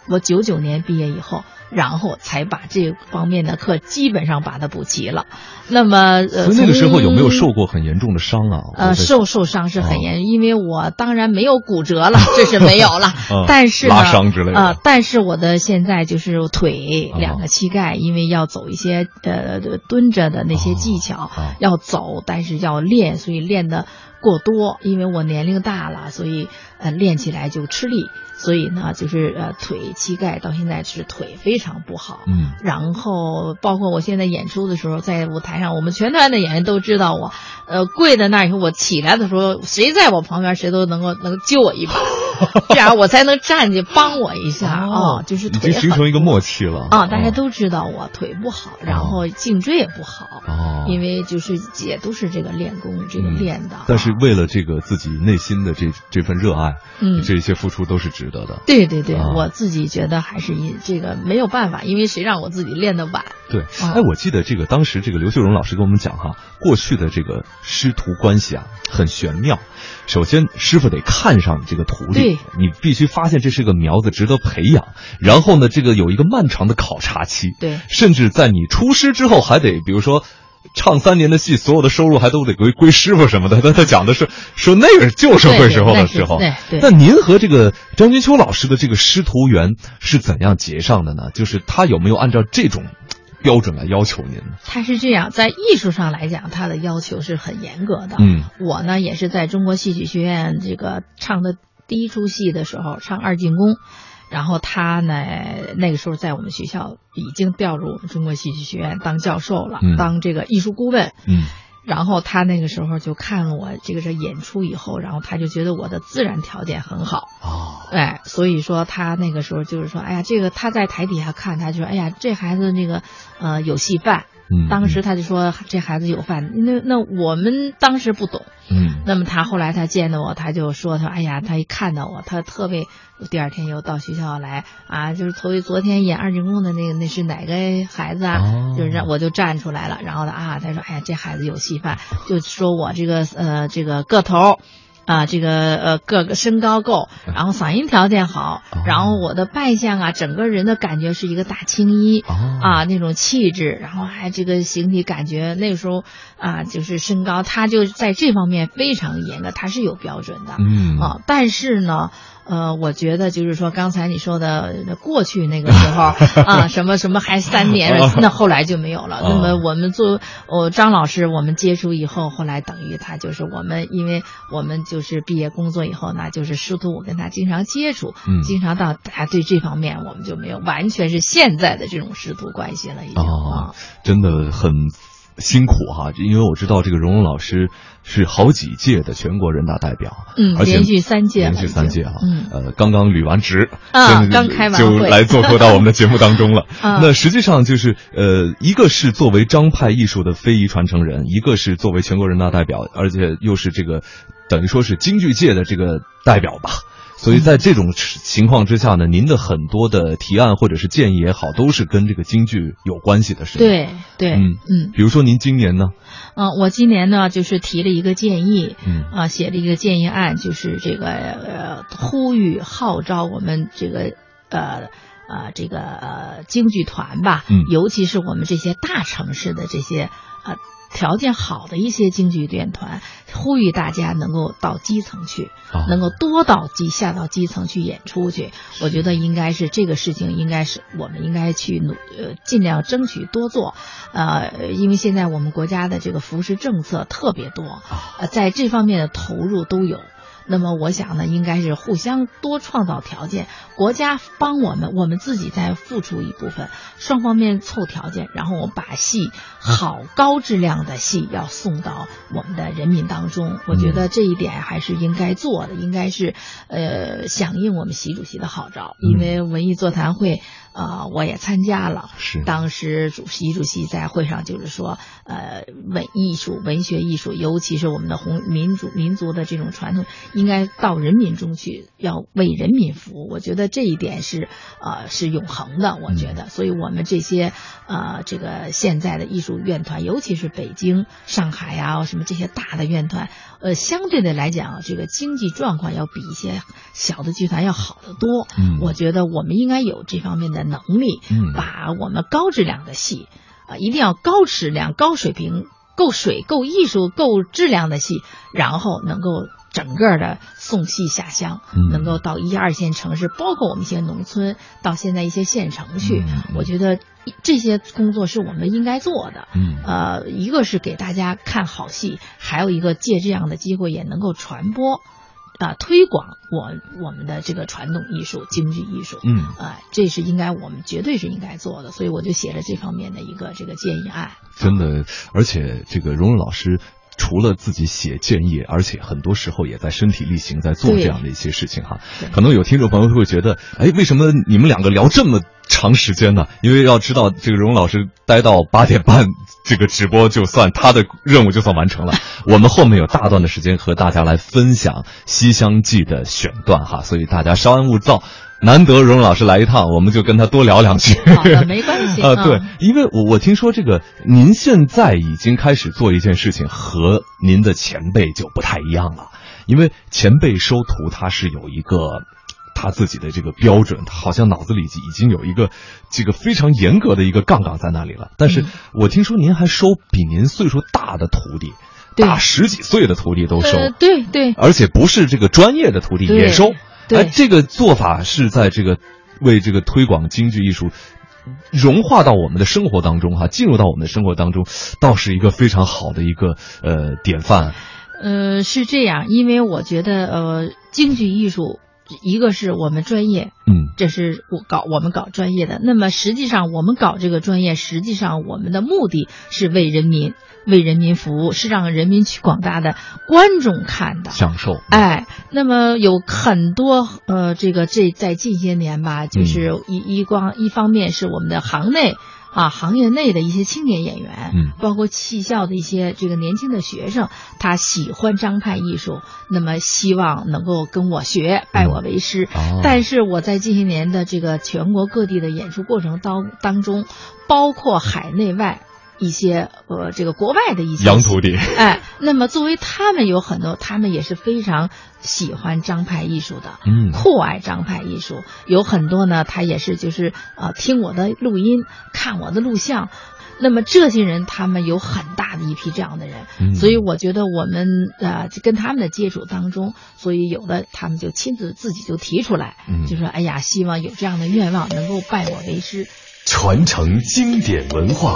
我九九年毕业以后，然后才把这方面的课基本上把它补齐了。那么，呃，那个时候有没有受过很严重的伤啊？呃，受受伤是很哦严，因为我当然没有骨折了，(laughs) 这是没有了嗯。但是呢，拉伤之类的呃，但是我的现在就是腿哦两个膝盖，因为要走一些呃蹲着的那些技哦巧，要走，但是要练，所以练的过多。因为我年龄大了，所以呃练起来就吃力，所以呢就是呃腿膝盖到现在是腿非常不好。嗯。然后包括我现在演出的时候，在舞台上，我们全团的演员都知道我，呃，跪在那儿以后，我起来的时候，谁在我旁边，谁都能够能救我一把，(laughs) 这样我才能站起帮我一下。啊、就是已腿形成一个默契了。啊，大家都知道我腿不好，然后颈椎也不好，哦。因为就是也都是这个练功这个练的。但是为了这个自己内心的这这份热爱，嗯。这些付出都是值得的。对对对，啊我自己觉得还是因这个没有办法，因为谁让我自己练的晚。对，啊哎，我记得这个当时这个刘秀荣老师跟我们讲哈，过去的这个师徒关系啊很玄妙。首先，师傅得看上你这个徒弟，你必须发现这是个苗子，值得培养。然后呢，这个有一个漫长的考察期，对，甚至在你出师之后，还得比如说。唱三年的戏，所有的收入还都得归归师傅什么的。他他讲的是说那个旧社会时候的时候。对对。那您和这个张君秋老师的这个师徒缘是怎样结上的呢？就是他有没有按照这种标准来要求您呢？他是这样，在艺术上来讲，他的要求是很严格的。嗯。我呢，也是在中国戏曲学院这个唱的第一出戏的时候，唱二进宫。然后他呢，那个时候在我们学校已经调入我们中国戏剧学院当教授了，当这个艺术顾问。嗯。然后他那个时候就看我这个是演出以后，然后他就觉得我的自然条件很好。哦。哎，所以说他那个时候就是说，哎呀，这个他在台底下看，他就说，哎呀，这孩子那个呃有戏范。当时他就说这孩子有饭，那那我们当时不懂，嗯，那么他后来他见到我，他就说他哎呀，他一看到我，他特别，第二天又到学校来啊，就是昨昨天演二进宫的那个那是哪个孩子啊？就是让我就站出来了，然后他啊，他说哎呀，这孩子有戏范，就说我这个呃这个个头。啊，这个呃，个个身高够，然后嗓音条件好，然后我的扮相啊，整个人的感觉是一个大青衣啊，那种气质，然后还这个形体感觉，那个时候啊，就是身高，他就在这方面非常严格，他是有标准的，嗯啊，但是呢。呃，我觉得就是说，刚才你说的过去那个时候 (laughs) 啊，什么什么还三年，那后来就没有了。那么我们做，我张老师，我们接触以后，后来等于他就是我们，因为我们就是毕业工作以后呢，就是师徒，我跟他经常接触，嗯经常到大家对这方面我们就没有，完全是现在的这种师徒关系了，已经啊，真的很。辛苦哈，因为我知道这个荣荣老师是好几届的全国人大代表，嗯，而且连续三届，连续三届啊，嗯，呃，刚刚履完职啊，刚开完就来做客到我们的节目当中了。(laughs) 啊，那实际上就是呃，一个是作为张派艺术的非遗传承人，一个是作为全国人大代表，而且又是这个等于说是京剧界的这个代表吧。所以在这种情况之下呢，您的很多的提案或者是建议也好，都是跟这个京剧有关系的，事情？对对，嗯嗯。比如说您今年呢？嗯，我今年呢就是提了一个建议，嗯啊，写了一个建议案，就是这个呃呼吁号召我们这个呃呃这个呃京剧团吧，嗯，尤其是我们这些大城市的这些呃。条件好的一些京剧练团，呼吁大家能够到基层去，能够多到基下到基层去演出去。我觉得应该是这个事情，应该是我们应该去努呃尽量争取多做，呃，因为现在我们国家的这个扶持政策特别多，呃，在这方面的投入都有。那么我想呢，应该是互相多创造条件，国家帮我们，我们自己再付出一部分，双方面凑条件，然后我们把戏好高质量的戏要送到我们的人民当中。我觉得这一点还是应该做的，应该是呃响应我们习主席的号召，因为文艺座谈会。啊，我也参加了。是当时主席主席在会上就是说，呃，文艺术、文学艺术，尤其是我们的红民族民族的这种传统，应该到人民中去，要为人民服务。我觉得这一点是呃是永恒的。我觉得，所以我们这些呃这个现在的艺术院团，尤其是北京、上海啊什么这些大的院团，呃，相对的来讲，这个经济状况要比一些小的剧团要好得多。嗯，我觉得我们应该有这方面的。能力，把我们高质量的戏，啊，一定要高质量、高水平、够水、够艺术、够质量的戏，然后能够整个的送戏下乡，能够到一二线城市，包括我们一些农村，到现在一些县城去。我觉得这些工作是我们应该做的。嗯，呃，一个是给大家看好戏，还有一个借这样的机会也能够传播。啊，推广我我们的这个传统艺术、京剧艺术，嗯，啊，这是应该我们绝对是应该做的，所以我就写了这方面的一个这个建议案。真的，而且这个荣荣老师。除了自己写建议，而且很多时候也在身体力行，在做这样的一些事情哈。可能有听众朋友会觉得，哎，为什么你们两个聊这么长时间呢？因为要知道，这个荣老师待到八点半，这个直播就算他的任务就算完成了。(laughs) 我们后面有大段的时间和大家来分享《西厢记》的选段哈，所以大家稍安勿躁。难得荣荣老师来一趟，我们就跟他多聊两句。好的，没关系。啊，(laughs) 对，因为我我听说这个，您现在已经开始做一件事情，和您的前辈就不太一样了。因为前辈收徒他是有一个。他自己的这个标准，他好像脑子里已经有一个这个非常严格的一个杠杠在那里了。但是我听说您还收比您岁数大的徒弟，大十几岁的徒弟都收，对对，而且不是这个专业的徒弟也收。哎，这个做法是在这个为这个推广京剧艺术融化到我们的生活当中哈，进入到我们的生活当中，倒是一个非常好的一个呃典范。呃，是这样，因为我觉得呃，京剧艺术。一个是我们专业，嗯，这是我搞我们搞专业的。那么实际上我们搞这个专业，实际上我们的目的是为人民、为人民服务，是让人民去广大的观众看的享受。哎，那么有很多呃，这个这在近些年吧，就是一一光一方面是我们的行内。啊，行业内的一些青年演员，嗯，包括戏校的一些这个年轻的学生，他喜欢张派艺术，那么希望能够跟我学，拜我为师。但是我在近些年的这个全国各地的演出过程当当中，包括海内外。一些呃，这个国外的一些洋徒弟，哎，那么作为他们有很多，他们也是非常喜欢张派艺术的，嗯，酷爱张派艺术，有很多呢，他也是就是呃，听我的录音，看我的录像，那么这些人他们有很大的一批这样的人，所以我觉得我们呃跟他们的接触当中，所以有的他们就亲自自己就提出来，就说哎呀，希望有这样的愿望能够拜我为师，传承经典文化。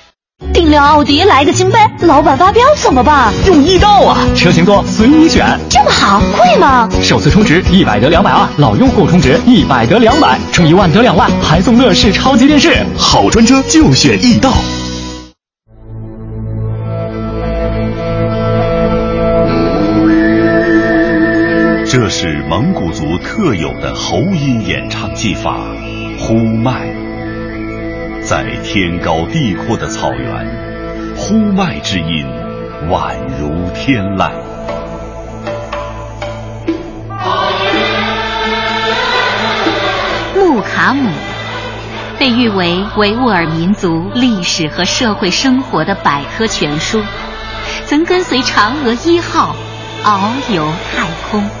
订辆奥迪来个金杯，老板发飙怎么办？用易到啊，车型多随你选。这么好，贵吗？首次充值一百得两百二，老用户充值一百得两百，充一万得两万，还送乐视超级电视。好专车就选易到。这是蒙古族特有的喉音演唱技法，呼麦。在天高地阔的草原，呼麦之音宛如天籁。木卡姆被誉为维吾尔民族历史和社会生活的百科全书，曾跟随嫦娥一号遨游太空。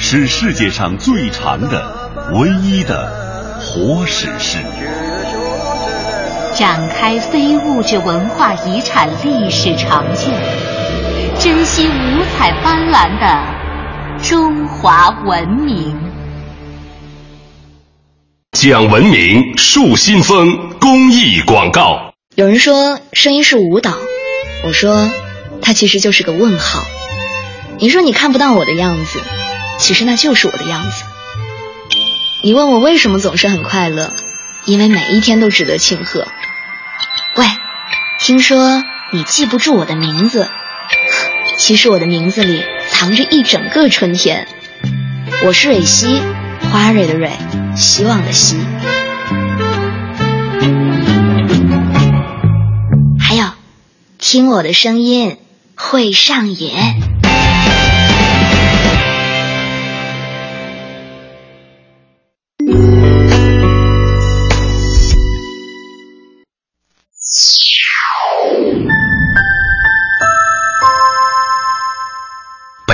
是世界上最长的、唯一的活史诗，展开非物质文化遗产历史长卷，珍惜五彩斑斓的中华文明。讲文明树新风公益广告。有人说声音是舞蹈，我说它其实就是个问号。你说你看不到我的样子。其实那就是我的样子。你问我为什么总是很快乐？因为每一天都值得庆贺。喂，听说你记不住我的名字，其实我的名字里藏着一整个春天。我是蕊希，花蕊的蕊，希望的希。还有，听我的声音会上瘾。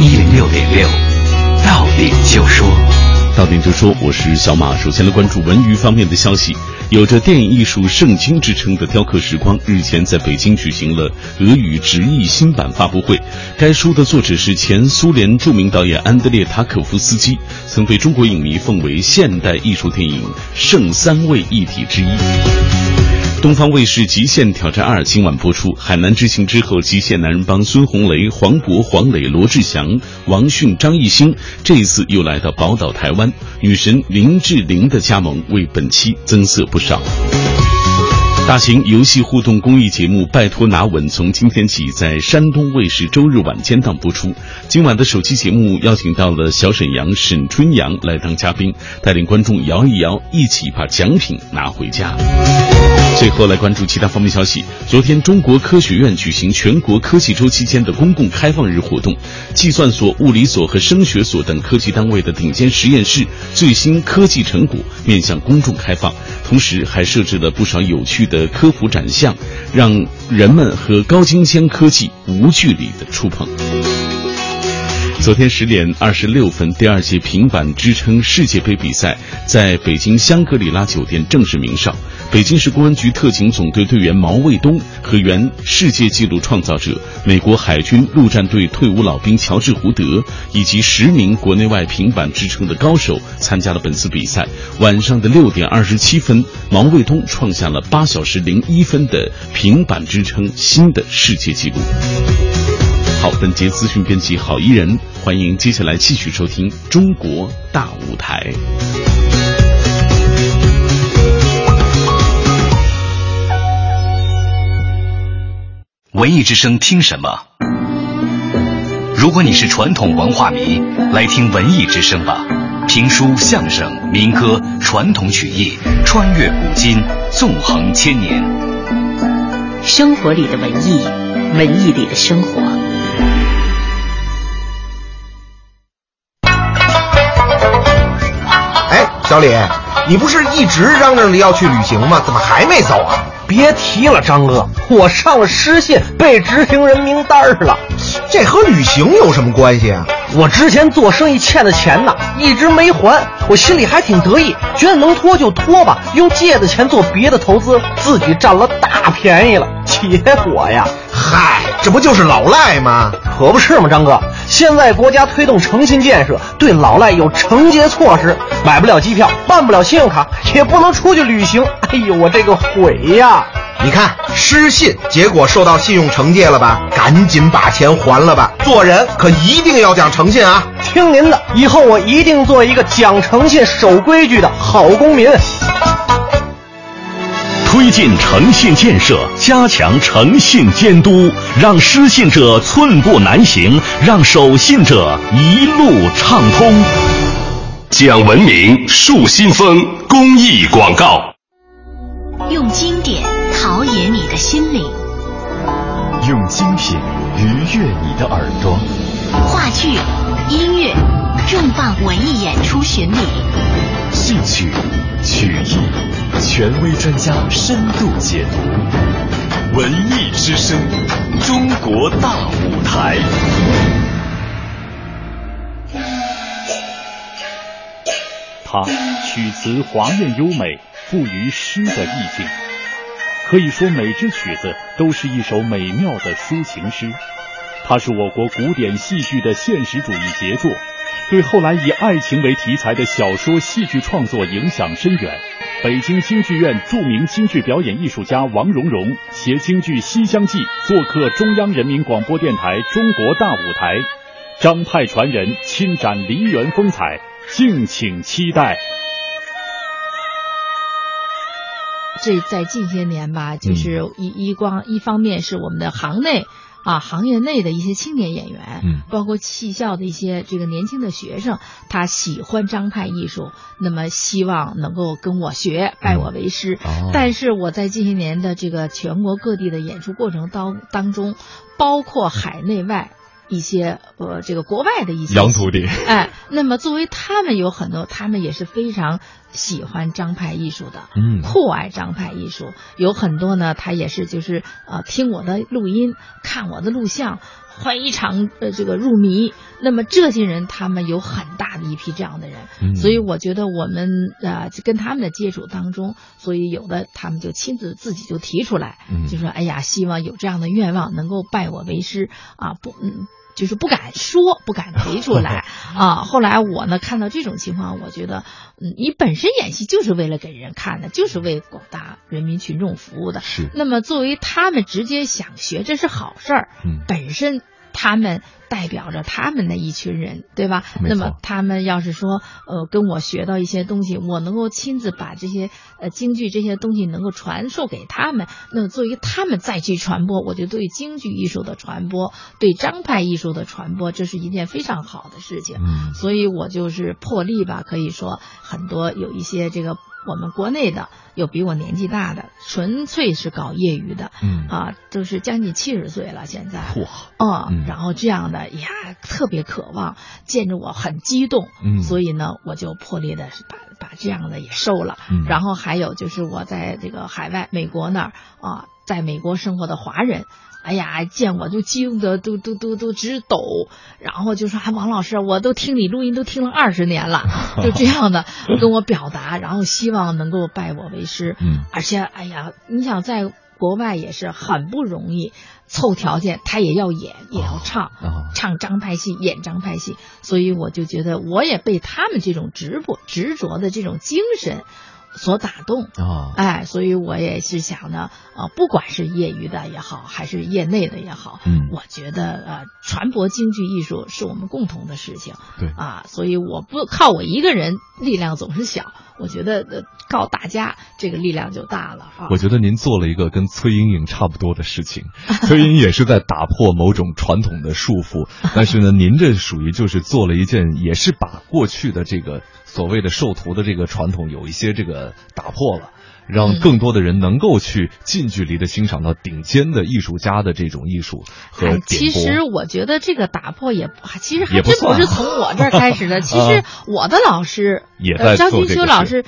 一零六点六到点就说。到点就说我是小马首先来关注文娱方面的消息。有着电影艺术圣经之称的雕刻时光日前在北京举行了俄语直译新版发布会该书的作者是前苏联著名导演安德烈塔可夫斯基曾被中国影迷奉为现代艺术电影圣三位一体之一。东方卫视《极限挑战二》今晚播出，海南之行之后，极限男人帮孙红雷、黄渤、黄磊、罗志祥、王迅、张艺兴这一次又来到宝岛台湾，女神林志玲的加盟为本期增色不少。大型游戏互动公益节目《拜托拿稳》从今天起在山东卫视周日晚间档播出。今晚的首期节目邀请到了小沈阳、沈春阳来当嘉宾，带领观众摇一摇，一起把奖品拿回家。最后来关注其他方面消息。昨天，中国科学院举行全国科技周期间的公共开放日活动，计算所、物理所和声学所等科技单位的顶尖实验室最新科技成果面向公众开放，同时还设置了不少有趣的科普展项，让人们和高精尖科技无距离的触碰。昨天十点二十六分，第二届平板支撑世界杯比赛在北京香格里拉酒店正式鸣哨。北京市公安局特警总队队员毛卫东和原世界纪录创造者、美国海军陆战队退伍老兵乔治·胡德，以及十名国内外平板支撑的高手参加了本次比赛。晚上的六点二十七分，毛卫东创下了八小时零一分的平板支撑新的世界纪录。好，本节资讯编辑郝伊人，欢迎接下来继续收听《中国大舞台》。文艺之声听什么？如果你是传统文化迷，来听文艺之声吧。评书、相声、民歌、传统曲艺，穿越古今，纵横千年。生活里的文艺，文艺里的生活。小李，你不是一直嚷嚷着要去旅行吗？怎么还没走啊？别提了，张哥，我上了失信，被执行人名单了。这和旅行有什么关系啊？我之前做生意欠的钱呢，一直没还，我心里还挺得意，觉得能拖就拖吧，用借的钱做别的投资，自己占了大便宜了。结果呀，嗨，这不就是老赖吗？可不是嘛，张哥，现在国家推动诚信建设，对老赖有惩戒措施，买不了机票，办不了信用卡，也不能出去旅行。哎呦，我这个悔呀！你看失信，结果受到信用惩戒了吧？赶紧把钱还了吧！做人可一定要讲诚信啊！听您的，以后我一定做一个讲诚信、守规矩的好公民。推进诚信建设，加强诚信监督，让失信者寸步难行，让守信者一路畅通。讲文明，树新风，公益广告。用经典陶冶你的心灵，用精品愉悦你的耳朵。话剧、音乐，重磅文艺演出巡礼，戏曲、曲艺，权威专家深度解读。文艺之声，中国大舞台。它曲词华艳优美，富于诗的意境。可以说，每支曲子都是一首美妙的抒情诗。它是我国古典戏剧的现实主义杰作，对后来以爱情为题材的小说、戏剧创作影响深远。北京京剧院著名京剧表演艺术家王蓉蓉携京剧《西厢记》做客中央人民广播电台《中国大舞台》，张派传人亲展梨园风采，敬请期待。这在近些年吧，就是一一光一方面是我们的行内啊行业内的一些青年演员，嗯，包括戏校的一些这个年轻的学生，他喜欢张派艺术，那么希望能够跟我学，拜我为师。哦但是我在近些年的这个全国各地的演出过程当当中，包括海内外。一些呃，这个国外的一些洋徒弟。哎，那么作为他们有很多，他们也是非常喜欢张派艺术的，嗯。酷爱张派艺术，有很多呢，他也是就是呃听我的录音，看我的录像，非常呃这个入迷。那么这些人他们有很大的一批这样的人，嗯。所以我觉得我们呃就跟他们的接触当中，所以有的他们就亲自自己就提出来，嗯。就说哎呀，希望有这样的愿望能够拜我为师啊，不嗯。就是不敢说，不敢提出来 (laughs) 啊。后来我呢看到这种情况，我觉得，嗯，你本身演戏就是为了给人看的，就是为广大人民群众服务的。是。那么作为他们直接想学，这是好事儿。嗯。本身他们代表着他们的一群人，对吧？那么他们要是说，呃，跟我学到一些东西，我能够亲自把这些呃京剧这些东西能够传授给他们，那么作为他们再去传播，我觉得对京剧艺术的传播，对张派艺术的传播，这是一件非常好的事情。嗯所以我就是破例吧，可以说很多有一些这个我们国内的有比我年纪大的，纯粹是搞业余的，嗯。啊，都是将近七十岁了，现在，嚯。哦，嗯。然后这样的呀，特别渴望，见着我很激动，嗯。所以呢，我就破例的把把这样的也收了，嗯。然后还有就是我在这个海外美国那儿啊，在美国生活的华人。哎呀，见我就惊得都都都都直抖，然后就说：“哎，王老师，我都听你录音都听了二十年了，(laughs) 就这样的跟我表达，然后希望能够拜我为师。嗯，而且，哎呀，你想在国外也是很不容易，凑条件他也要演，也要唱，啊唱张派戏，演张派戏，所以我就觉得我也被他们这种执着执着的这种精神所打动。啊，哎，所以我也是想呢，呃，不管是业余的也好，还是业内的也好，嗯我觉得呃，传播京剧艺术是我们共同的事情。对啊，所以我不靠我一个人，力量总是小。我觉得呃，靠大家，这个力量就大了啊。我觉得您做了一个跟崔莺莺差不多的事情，(laughs) 崔莺莺也是在打破某种传统的束缚，但是呢，您这属于就是做了一件，也是把过去的这个所谓的授徒的这个传统有一些这个打破了。让更多的人能够去近距离的欣赏到顶尖的艺术家的这种艺术和哎其。实我觉得这个打破也不，其实还真不是从我这儿开始的。(laughs) 其实我的老师也呃张金秋老师，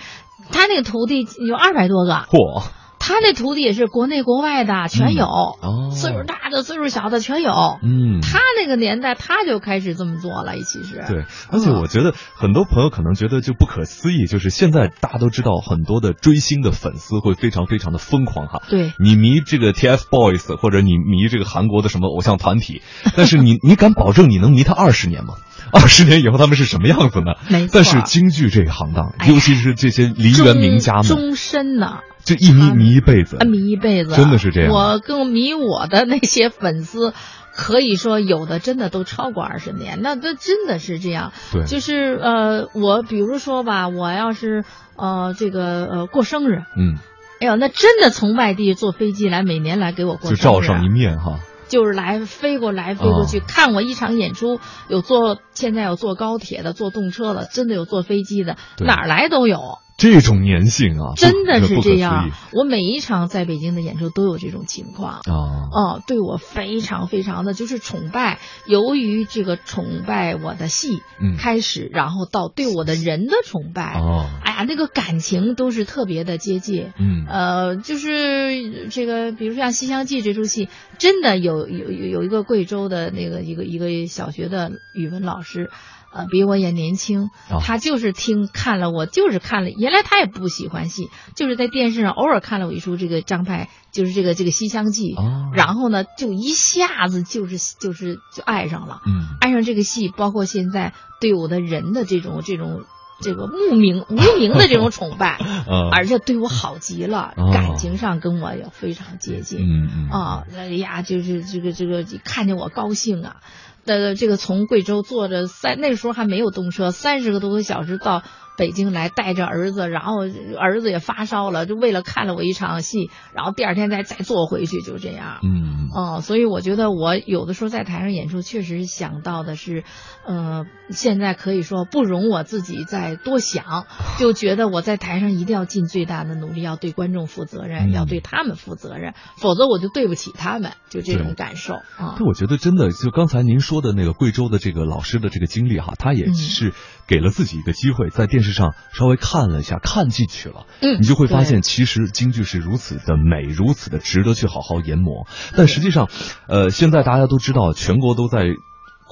他那个徒弟有二百多个。嚯，他那徒弟也是国内国外的全有，哦岁数大的、岁数小的全有。嗯，他那个年代他就开始这么做了，其实。对，而且我觉得很多朋友可能觉得就不可思议，就是现在大家都知道很多的追星的粉丝会非常非常的疯狂哈。对你迷这个 TFBOYS 或者你迷这个韩国的什么偶像团体，但是你你敢保证你能迷他二十年吗？(laughs) 二十年以后他们是什么样子呢？没错但是京剧这个行当，哎尤其是这些梨园名家们，终身呢。就一迷迷一辈子啊，。迷一辈子，真的是这样我更迷我的那些粉丝，可以说有的真的都超过二十年，(laughs) 那这真的是这样。对就是呃，我比如说吧，我要是呃这个呃过生日，嗯，哎呦，那真的从外地坐飞机来，每年来给我过就生日啊照上一面哈。就是来飞过来飞过去、哦看我一场演出，有坐现在有坐高铁的，坐动车的，真的有坐飞机的，哪儿来都有。这种粘性啊，真的是这样，我每一场在北京的演出都有这种情况。啊。哦，对我非常非常的就是崇拜，由于这个崇拜我的戏，嗯开始，然后到对我的人的崇拜，哦，哎呀，那个感情都是特别的接近。嗯呃，就是这个，比如像《西厢记》这出戏，真的有有有有一个贵州的那个一个一个小学的语文老师。呃，比我也年轻，哦他就是听看了我，就是看了。原来他也不喜欢戏，就是在电视上偶尔看了我一出这个张派，就是这个这个《西厢记》，哦然后呢，就一下子就是就是就爱上了，嗯爱上这个戏，包括现在对我的人的这种这种这个慕名无名的这种崇拜，(laughs) 嗯 (laughs) 而且对我好极了，哦感情上跟我也非常接近。嗯嗯啊，哎呀，就是这个这个看见我高兴啊。呃这个从贵州坐着三那时候还没有动车，三十个多个小时到北京来，带着儿子，然后儿子也发烧了，就为了看了我一场戏，然后第二天再再坐回去，就这样。嗯哦，所以我觉得我有的时候在台上演出，确实想到的是，呃，现在可以说不容我自己再多想，就觉得我在台上一定要尽最大的努力，要对观众负责任，嗯要对他们负责任，否则我就对不起他们，就这种感受啊。但我觉得真的，就刚才您说的那个贵州的这个老师的这个经历哈，他也嗯是给了自己一个机会，在电视上稍微看了一下，看进去了，嗯你就会发现，其实京剧是如此的美，如此的值得去好好研磨。但实际上，呃，现在大家都知道，全国都在。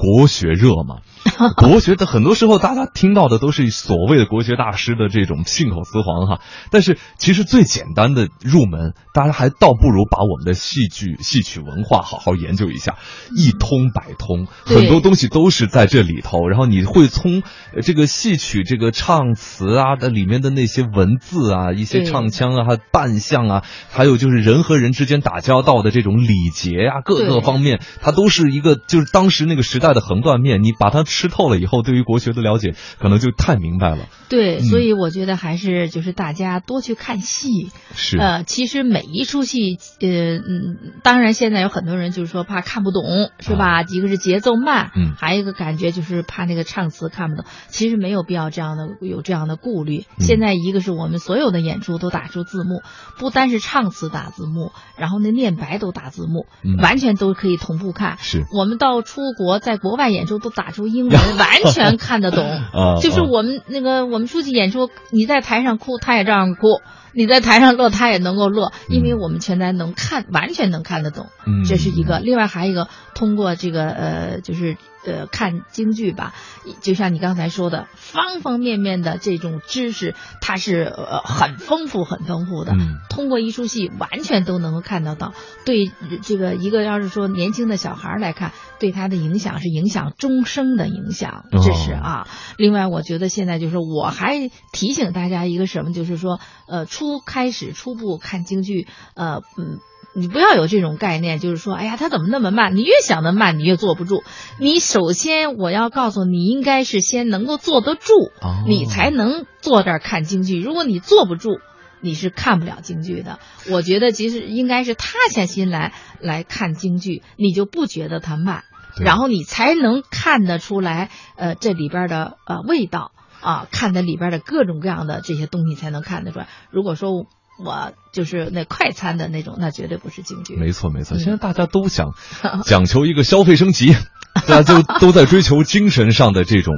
国学热嘛，(laughs) 国学的很多时候大家听到的都是所谓的国学大师的这种信口雌黄哈，但是其实最简单的入门，大家还倒不如把我们的戏剧戏曲文化好好研究一下，一通百通，很多东西都是在这里头，然后你会从呃这个戏曲这个唱词啊的里面的那些文字啊，一些唱腔啊、还有扮相啊，还有就是人和人之间打交道的这种礼节啊，各个方面，它都是一个就是当时那个时代的横断面。你把它吃透了以后，对于国学的了解可能就太明白了。对，嗯所以我觉得还是就是大家多去看戏。是呃，其实每一出戏，呃嗯，当然现在有很多人就是说怕看不懂，是吧？一个是节奏慢，啊嗯还有一个感觉就是怕那个唱词看不懂。其实没有必要这样的有这样的顾虑。嗯现在一个是我们所有的演出都打出字幕，不单是唱词打字幕，然后那念白都打字幕，嗯完全都可以同步看。是我们到出国，在国外演出都打出英文，(laughs) 完全看得懂。(laughs) 啊就是啊我们那个我们出去演出，你在台上哭，他也照样哭；你在台上乐，他也能够乐，因为我们全台能看，完全能看得懂。嗯这是一个。另外还有一个，通过这个呃，就是呃看京剧吧，就像你刚才说的，方方面面的这种知识，它是呃很丰富、很丰富的。嗯通过一出戏，完全都能够看得到。对这个一个要是说年轻的小孩儿来看，对他的影响是影响终生的影响，哦这是啊。另外，我觉得现在就是我还提醒大家一个什么，就是说，呃，初开始初步看京剧，呃，嗯。你不要有这种概念，就是说，哎呀，他怎么那么慢？你越想的慢，你越坐不住。你首先，我要告诉你，应该是先能够坐得住，哦你才能坐这儿看京剧。如果你坐不住，你是看不了京剧的。我觉得其实应该是踏下心来来看京剧，你就不觉得它慢，然后你才能看得出来，呃，这里边的呃味道啊，看的里边的各种各样的这些东西才能看得出来。如果说我就是那快餐的那种，那绝对不是京剧。没错没错，嗯现在大家都想 (laughs) 讲求一个消费升级，大家就都在追求精神上的这种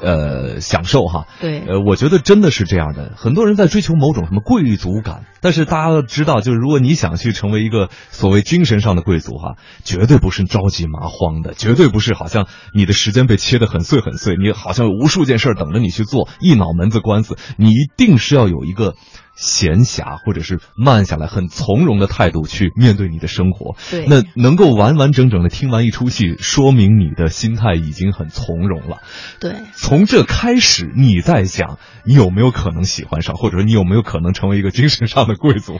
呃享受哈。嗯对呃，我觉得真的是这样的，很多人在追求某种什么贵族感，但是大家都知道，就是如果你想去成为一个所谓精神上的贵族哈，绝对不是着急麻慌的，绝对不是好像你的时间被切得很碎很碎，你好像有无数件事等着你去做，一脑门子官司，你一定是要有一个。闲暇或者是慢下来，很从容的态度去面对你的生活。对那能够完完整整的听完一出戏，说明你的心态已经很从容了。对，从这开始，你在想你有没有可能喜欢上，或者说你有没有可能成为一个精神上的贵族？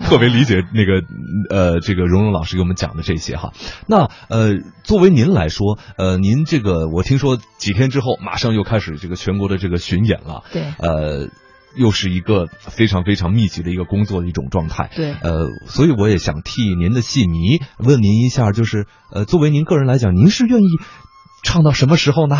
特别理解那个呃，这个蓉蓉老师给我们讲的这些哈。那呃，作为您来说，呃，您这个我听说几天之后马上又开始这个全国的这个巡演了。对呃。又是一个非常非常密集的一个工作的一种状态，对呃，所以我也想替您的戏迷问您一下，就是呃，作为您个人来讲，您是愿意唱到什么时候呢？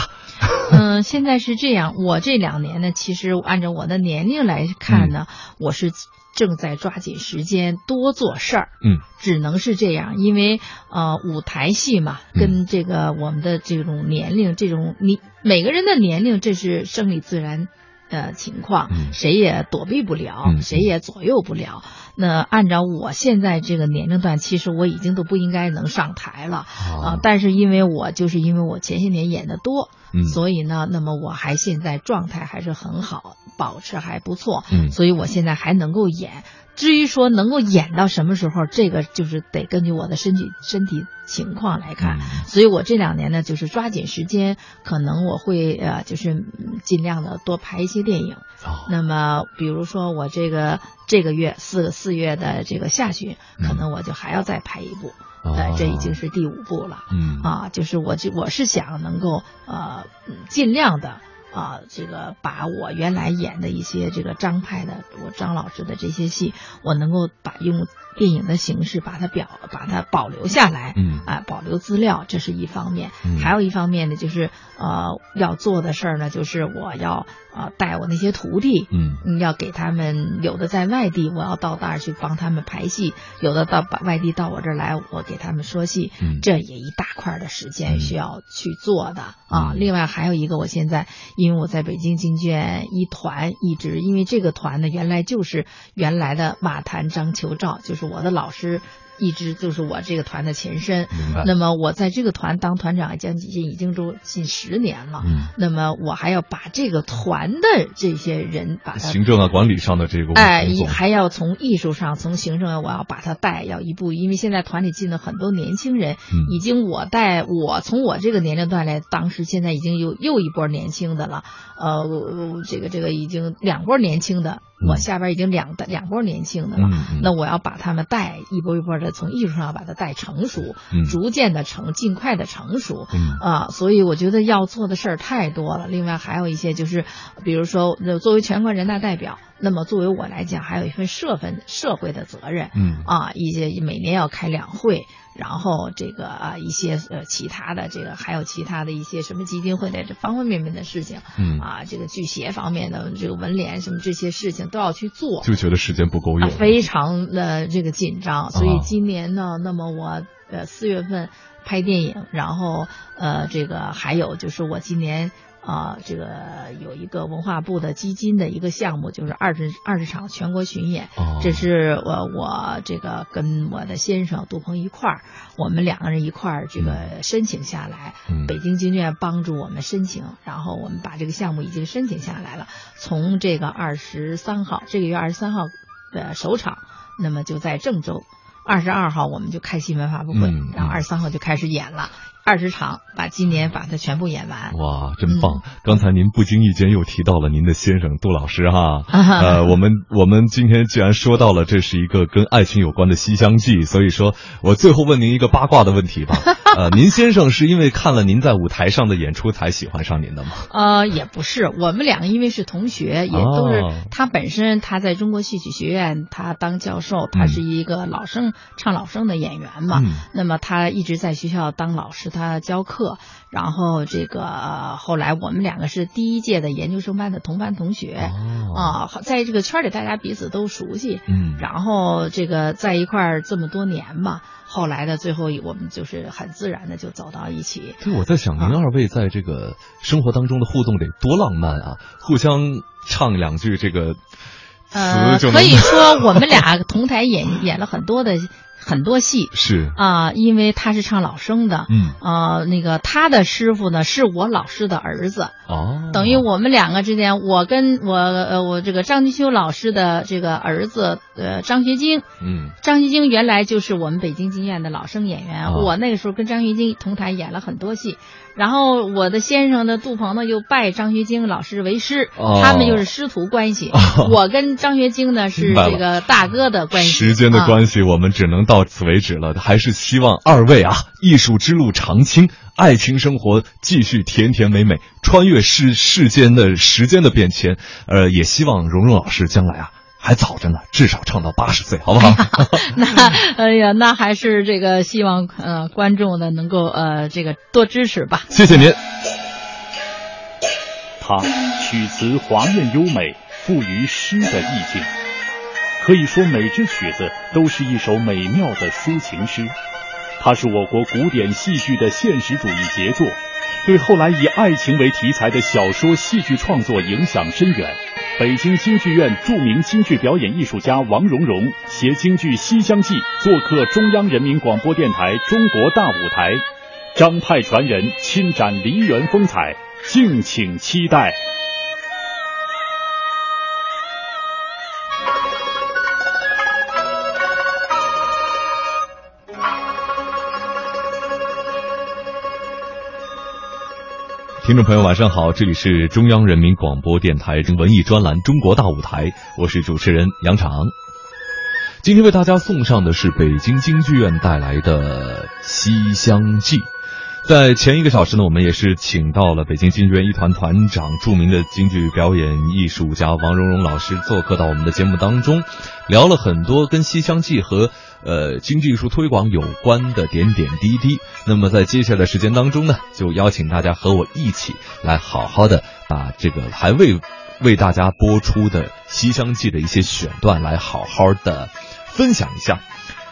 嗯，(laughs) 现在是这样，我这两年呢，其实按照我的年龄来看呢，我是正在抓紧时间多做事儿。嗯，只能是这样，因为呃，舞台戏嘛，跟这个我们的这种年龄，这种你每个人的年龄，这是生理自然。呃，情况谁也躲避不了，嗯。谁也左右不了。那按照我现在这个年龄段，其实我已经都不应该能上台了啊、但是因为我就是因为我前些年演的多，嗯。所以呢，那么我还现在状态还是很好，保持还不错，嗯。所以我现在还能够演。至于说能够演到什么时候，这个就是得根据我的身体身体情况来看。所以我这两年呢，就是抓紧时间，可能我会呃，就是嗯尽量的多拍一些电影。那么，比如说我这个这个月四四月的这个下旬，可能我就还要再拍一部。呃，这已经是第五部了。嗯啊，就是我这我是想能够呃嗯尽量的。啊，这个把我原来演的一些这个张派的我张老师的这些戏，我能够把用电影的形式把它表把它保留下来，嗯啊，保留资料，这是一方面。嗯还有一方面呢，就是呃要做的事儿呢，就是我要呃带我那些徒弟，嗯要给他们有的在外地，我要到那儿去帮他们排戏；有的到把外地到我这儿来，我给他们说戏。嗯这也一大块的时间需要去做的啊。嗯另外还有一个，我现在因因为我在北京京剧院一团一直，因为这个团呢原来就是原来的马谭张求照，就是我的老师。一直就是我这个团的前身。那么我在这个团当团长将近已经都近十年了。嗯。那么我还要把这个团的这些人把他行政啊管理上的这个哎，还要从艺术上从行政我要把他带要一步，因为现在团里进了很多年轻人，嗯、已经我带我从我这个年龄段来，当时现在已经有又一波年轻的了。呃，这个这个已经两波年轻的，我下边已经两两波年轻的了。嗯、那我要把他们带一波一波的从艺术上把它带成熟，嗯、逐渐的成，尽快的成熟。嗯、啊，所以我觉得要做的事儿太多了。另外还有一些就是，比如说作为全国人大代表，那么作为我来讲，还有一份社分社会的责任。嗯啊，一些每年要开两会。然后这个啊一些呃其他的这个还有其他的一些什么基金会的这方方面面的事情，嗯啊这个剧协方面的这个文联什么这些事情都要去做，就觉得时间不够用，啊、非常的这个紧张。所以今年呢，那么我呃四月份拍电影，然后呃这个还有就是我今年。啊，这个有一个文化部的基金的一个项目，就是二十二十场全国巡演。哦、这是我我这个跟我的先生杜鹏一块儿，我们两个人一块儿这个申请下来，嗯、北京京剧院帮助我们申请，然后我们把这个项目已经申请下来了。从这个二十三号，这个月二十三号的首场，那么就在郑州。二十二号我们就开新闻发布会，嗯、然后二十三号就开始演了。二十场，把今年把它全部演完。哇，真棒！嗯、刚才您不经意间又提到了您的先生杜老师哈。啊、呃，我们我们今天既然说到了这是一个跟爱情有关的《西厢记》，所以说我最后问您一个八卦的问题吧。(laughs) 呃，您先生是因为看了您在舞台上的演出才喜欢上您的吗？呃，也不是，我们两个因为是同学，也都是、哦、他本身他在中国戏曲学院他当教授，他是一个老生、嗯、唱老生的演员嘛。嗯、那么他一直在学校当老师。他教课，然后这个、呃、后来我们两个是第一届的研究生班的同班同学啊、哦，在这个圈里大家彼此都熟悉，嗯，然后这个在一块儿这么多年嘛，后来的最后我们就是很自然的就走到一起。对，我在想您二位在这个生活当中的互动得多浪漫啊，互相唱两句这个呃，词就可以说我们俩同台演演了很多的。很多戏是。啊、呃，因为他是唱老生的，嗯，呃，那个他的师傅呢是我老师的儿子，哦，等于我们两个之间，我跟我呃我这个张君秋老师的这个儿子呃张学晶，嗯，张学晶原来就是我们北京京院的老生演员，哦、我那个时候跟张学晶同台演了很多戏，然后我的先生呢杜鹏呢又拜张学晶老师为师，哦、他们又是师徒关系，哦、我跟张学晶呢是这个大哥的关系，时间的关系、啊、我们只能到。到此为止了，还是希望二位啊，艺术之路长青，爱情生活继续甜甜美美，穿越世世间的时间的变迁。呃，也希望蓉蓉老师将来啊还早着呢，至少唱到八十岁，好不好？(laughs) 那哎呀，那还是这个希望呃观众呢能够呃这个多支持吧。谢谢您。他曲词华艳优美，赋予诗的意境。可以说，每支曲子都是一首美妙的抒情诗。它是我国古典戏剧的现实主义杰作，对后来以爱情为题材的小说、戏剧创作影响深远。北京京剧院著名京剧表演艺术家王蓉蓉携京剧《西厢记》做客中央人民广播电台《中国大舞台》，张派传人亲展梨园风采，敬请期待。听众朋友，晚上好，这里是中央人民广播电台文艺专栏《中国大舞台》，我是主持人杨常。今天为大家送上的是北京京剧院带来的《西厢记》。在前一个小时呢，我们也是请到了北京京剧院一团团长、著名的京剧表演艺术家王蓉蓉老师做客到我们的节目当中，聊了很多跟《西厢记》和呃京剧艺术推广有关的点点滴滴。那么在接下来的时间当中呢，就邀请大家和我一起来好好的把这个还未为大家播出的《西厢记》的一些选段来好好的分享一下。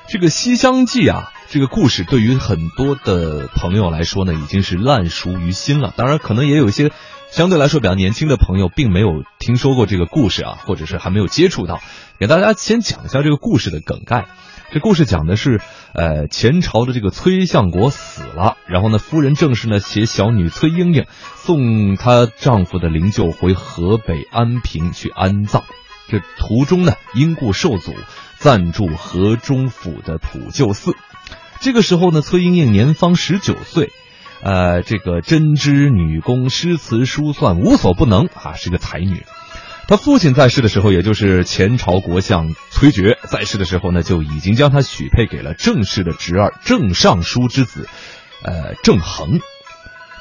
这个《西厢记》啊。这个故事对于很多的朋友来说呢，已经是烂熟于心了。当然，可能也有一些相对来说比较年轻的朋友并没有听说过这个故事啊，或者是还没有接触到，给大家先讲一下这个故事的梗概。这故事讲的是，呃，前朝的这个崔相国死了，然后呢，夫人正式呢携小女崔莺莺送她丈夫的灵柩回河北安平去安葬。这途中呢，因故受阻，暂住河中府的普救寺。这个时候呢，崔莺莺年方十九岁，呃，这个针织女工、诗词书算无所不能啊，是个才女。他父亲在世的时候，也就是前朝国相崔珏在世的时候呢，就已经将她许配给了郑氏的侄儿郑尚书之子，呃，郑恒。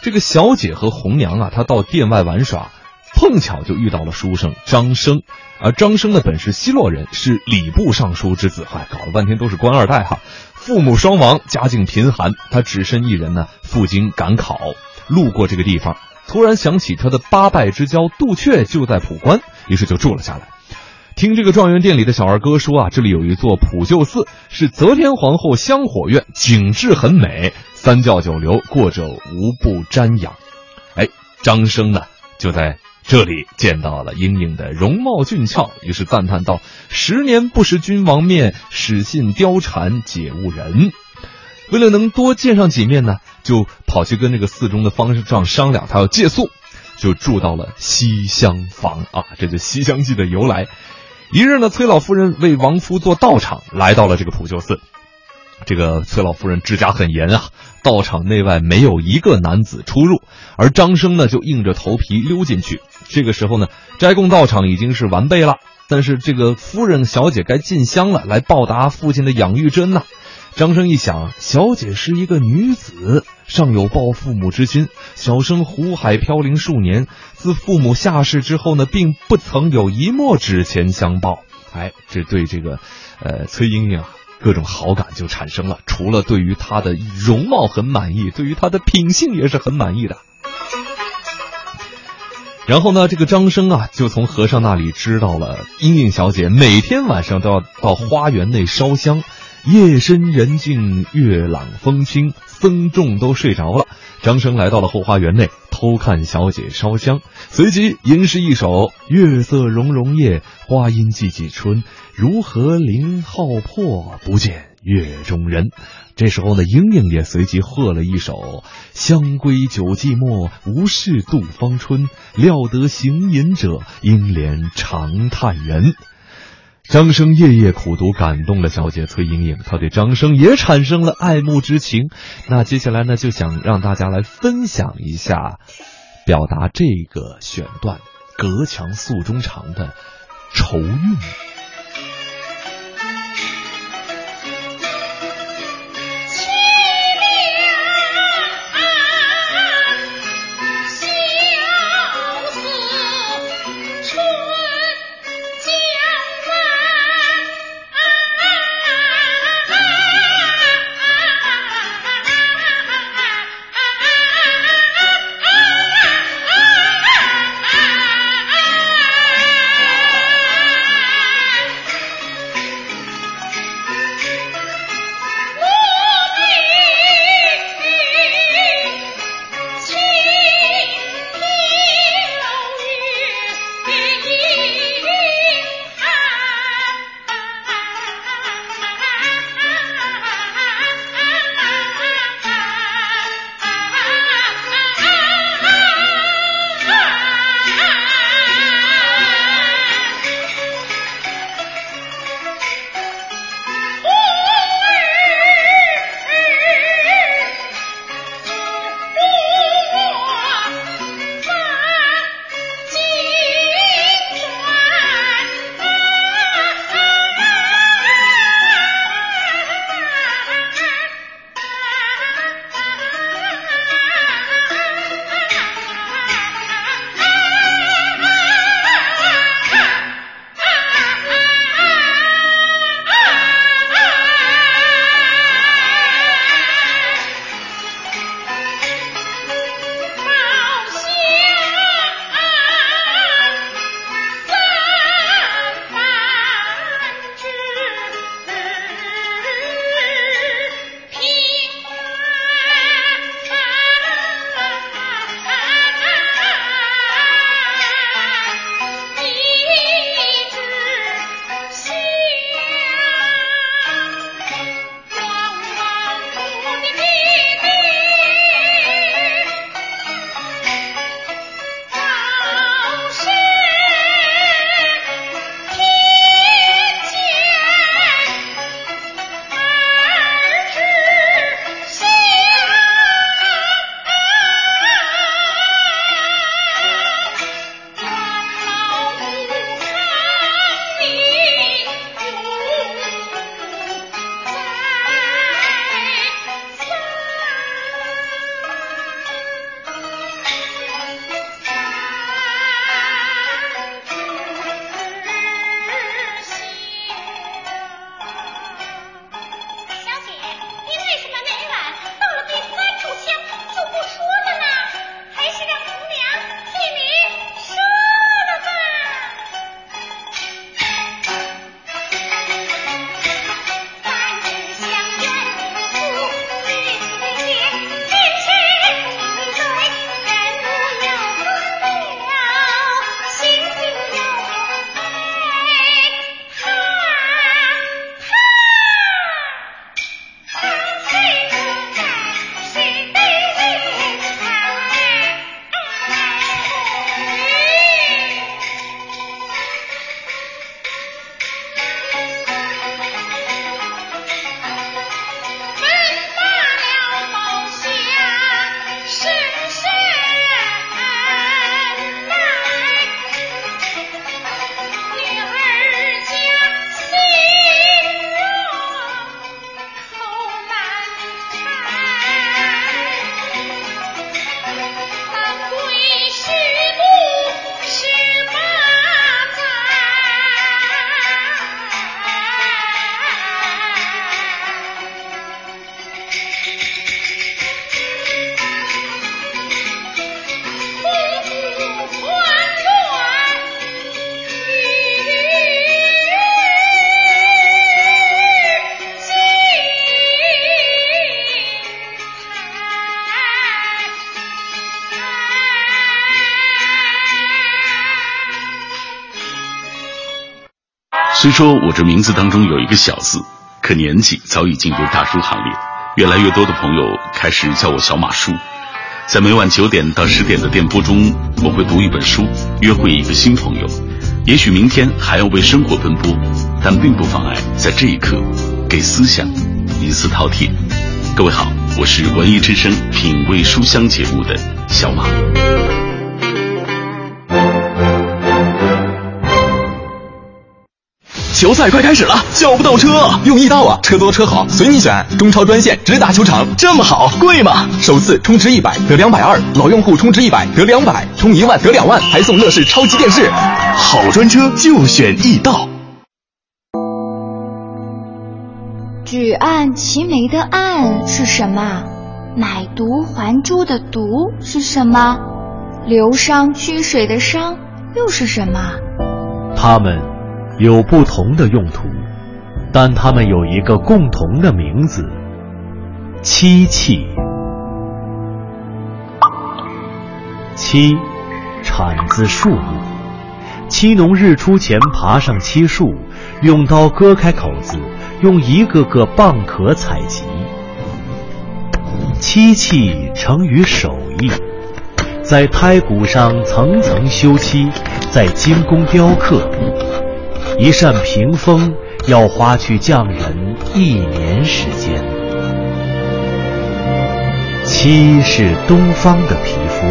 这个小姐和红娘啊，她到殿外玩耍，碰巧就遇到了书生张生，而张生呢本是西洛人，是礼部尚书之子，嗨，搞了半天都是官二代哈。父母双亡，家境贫寒，他只身一人呢，赴京赶考，路过这个地方。突然想起他的八拜之交杜鹊就在普关，于是就住了下来。听这个状元店里的小二哥说啊，这里有一座普救寺，是则天皇后香火院，景致很美，三教九流过者无不瞻仰。哎，张生呢就在这里见到了莺莺的容貌俊俏，于是赞叹道：“十年不识君王面，始信貂蝉解误人。”为了能多见上几面呢，就跑去跟这个寺中的方丈商量，他要借宿，就住到了西厢房啊，这就《西厢记》的由来。一日呢，崔老夫人为亡夫做道场，来到了这个普救寺。这个崔老夫人治家很严啊，道场内外没有一个男子出入，而张生呢就硬着头皮溜进去。这个时候呢，斋供道场已经是完备了，但是这个夫人小姐该进香了，来报答父亲的养育之恩呐。张生一想，小姐是一个女子，尚有报父母之心。小生湖海飘零数年，自父母下世之后呢，并不曾有一墨纸钱相报。哎，这对这个，呃，崔莺莺啊，各种好感就产生了。除了对于她的容貌很满意，对于她的品性也是很满意的。然后呢，这个张生啊，就从和尚那里知道了，莺莺小姐每天晚上都要到花园内烧香。夜深人静，月朗风清，僧众都睡着了。张生来到了后花园内，偷看小姐烧香，随即吟诗一首：“月色融融夜，花阴寂寂春。如何零号破，不见月中人。”这时候呢，莺莺也随即和了一首：“香归酒寂寞，无事度芳春。料得行吟者，应怜长叹人。”张生夜夜苦读，感动了小姐崔莺莺，她对张生也产生了爱慕之情。那接下来呢，就想让大家来分享一下，表达这个选段“隔墙诉衷肠”的愁韵。说我这名字当中有一个小字，可年纪早已进入大叔行列。越来越多的朋友开始叫我小马叔。在每晚九点到十点的电波中，我会读一本书，约会一个新朋友。也许明天还要为生活奔波，但并不妨碍在这一刻给思想一次饕餮。各位好，我是文艺之声品味书香节目的小马。球赛快开始了，叫不到车，用易到啊，车多车好，随你选。中超专线直达球场，这么好，贵吗？首次充值一百得两百二，老用户充值一百得两百，充一万得两万，还送乐视超级电视。好专车就选易到。举案齐眉的案是什么？买椟还珠的椟是什么？流觞曲水的觞又是什么？他们。有不同的用途，但它们有一个共同的名字——漆器。漆，产自树木。漆农日出前爬上漆树，用刀割开口子，用一个个蚌壳采集。漆器成于手艺，在胎骨上层层修漆，在精工雕刻。一扇屏风要花去匠人一年时间。漆是东方的皮肤，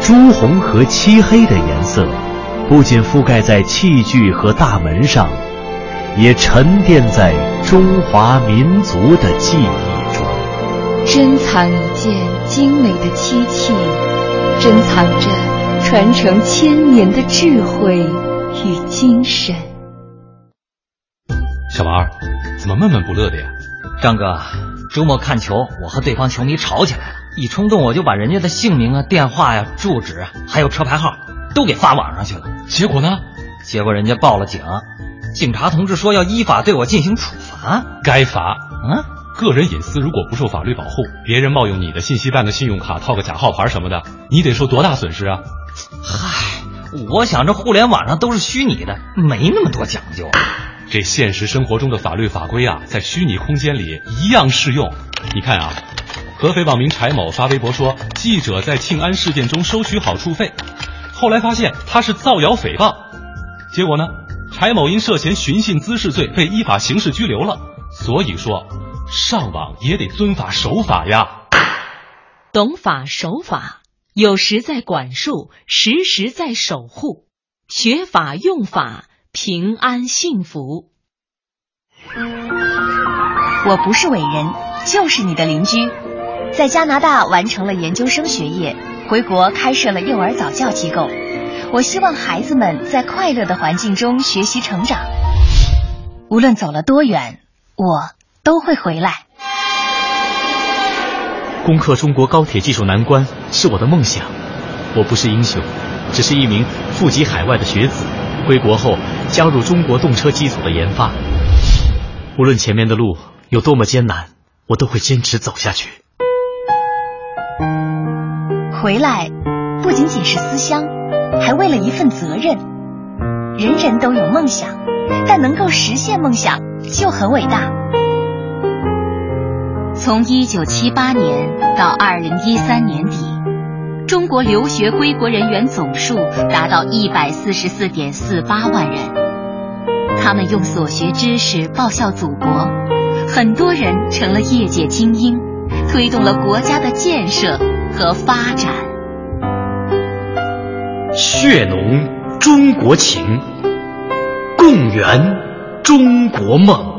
朱红和漆黑的颜色，不仅覆盖在器具和大门上，也沉淀在中华民族的记忆中。珍藏一件精美的漆器，珍藏着传承千年的智慧。与精神。小王，怎么闷闷不乐的呀？张哥，周末看球，我和对方球迷吵起来了，一冲动我就把人家的姓名啊、电话呀、住址啊，还有车牌号都给发网上去了。结果呢？结果人家报了警，警察同志说要依法对我进行处罚。该罚。嗯，个人隐私如果不受法律保护，别人冒用你的信息办个信用卡、套个假号牌什么的，你得受多大损失啊？嗨。我想这互联网上都是虚拟的，没那么多讲究。这现实生活中的法律法规啊，在虚拟空间里一样适用。你看啊，合肥网民柴某发微博说，记者在庆安事件中收取好处费，后来发现他是造谣诽谤，结果呢，柴某因涉嫌寻衅滋事罪被依法刑事拘留了。所以说，上网也得遵法守法呀。懂法守法。有时在管束，时时在守护，学法用法，平安幸福。我不是伟人，就是你的邻居，在加拿大完成了研究生学业，回国开设了幼儿早教机构。我希望孩子们在快乐的环境中学习成长，无论走了多远，我都会回来。攻克中国高铁技术难关是我的梦想。我不是英雄，只是一名富集海外的学子。归国后加入中国动车机组的研发。无论前面的路有多么艰难，我都会坚持走下去。回来不仅仅是思乡，还为了一份责任。人人都有梦想，但能够实现梦想就很伟大。从一九七八年到二零一三年底，中国留学归国人员总数达到一百四十四点四八万人。他们用所学知识报效祖国，很多人成了业界精英，推动了国家的建设和发展。血浓中国情，共圆中国梦。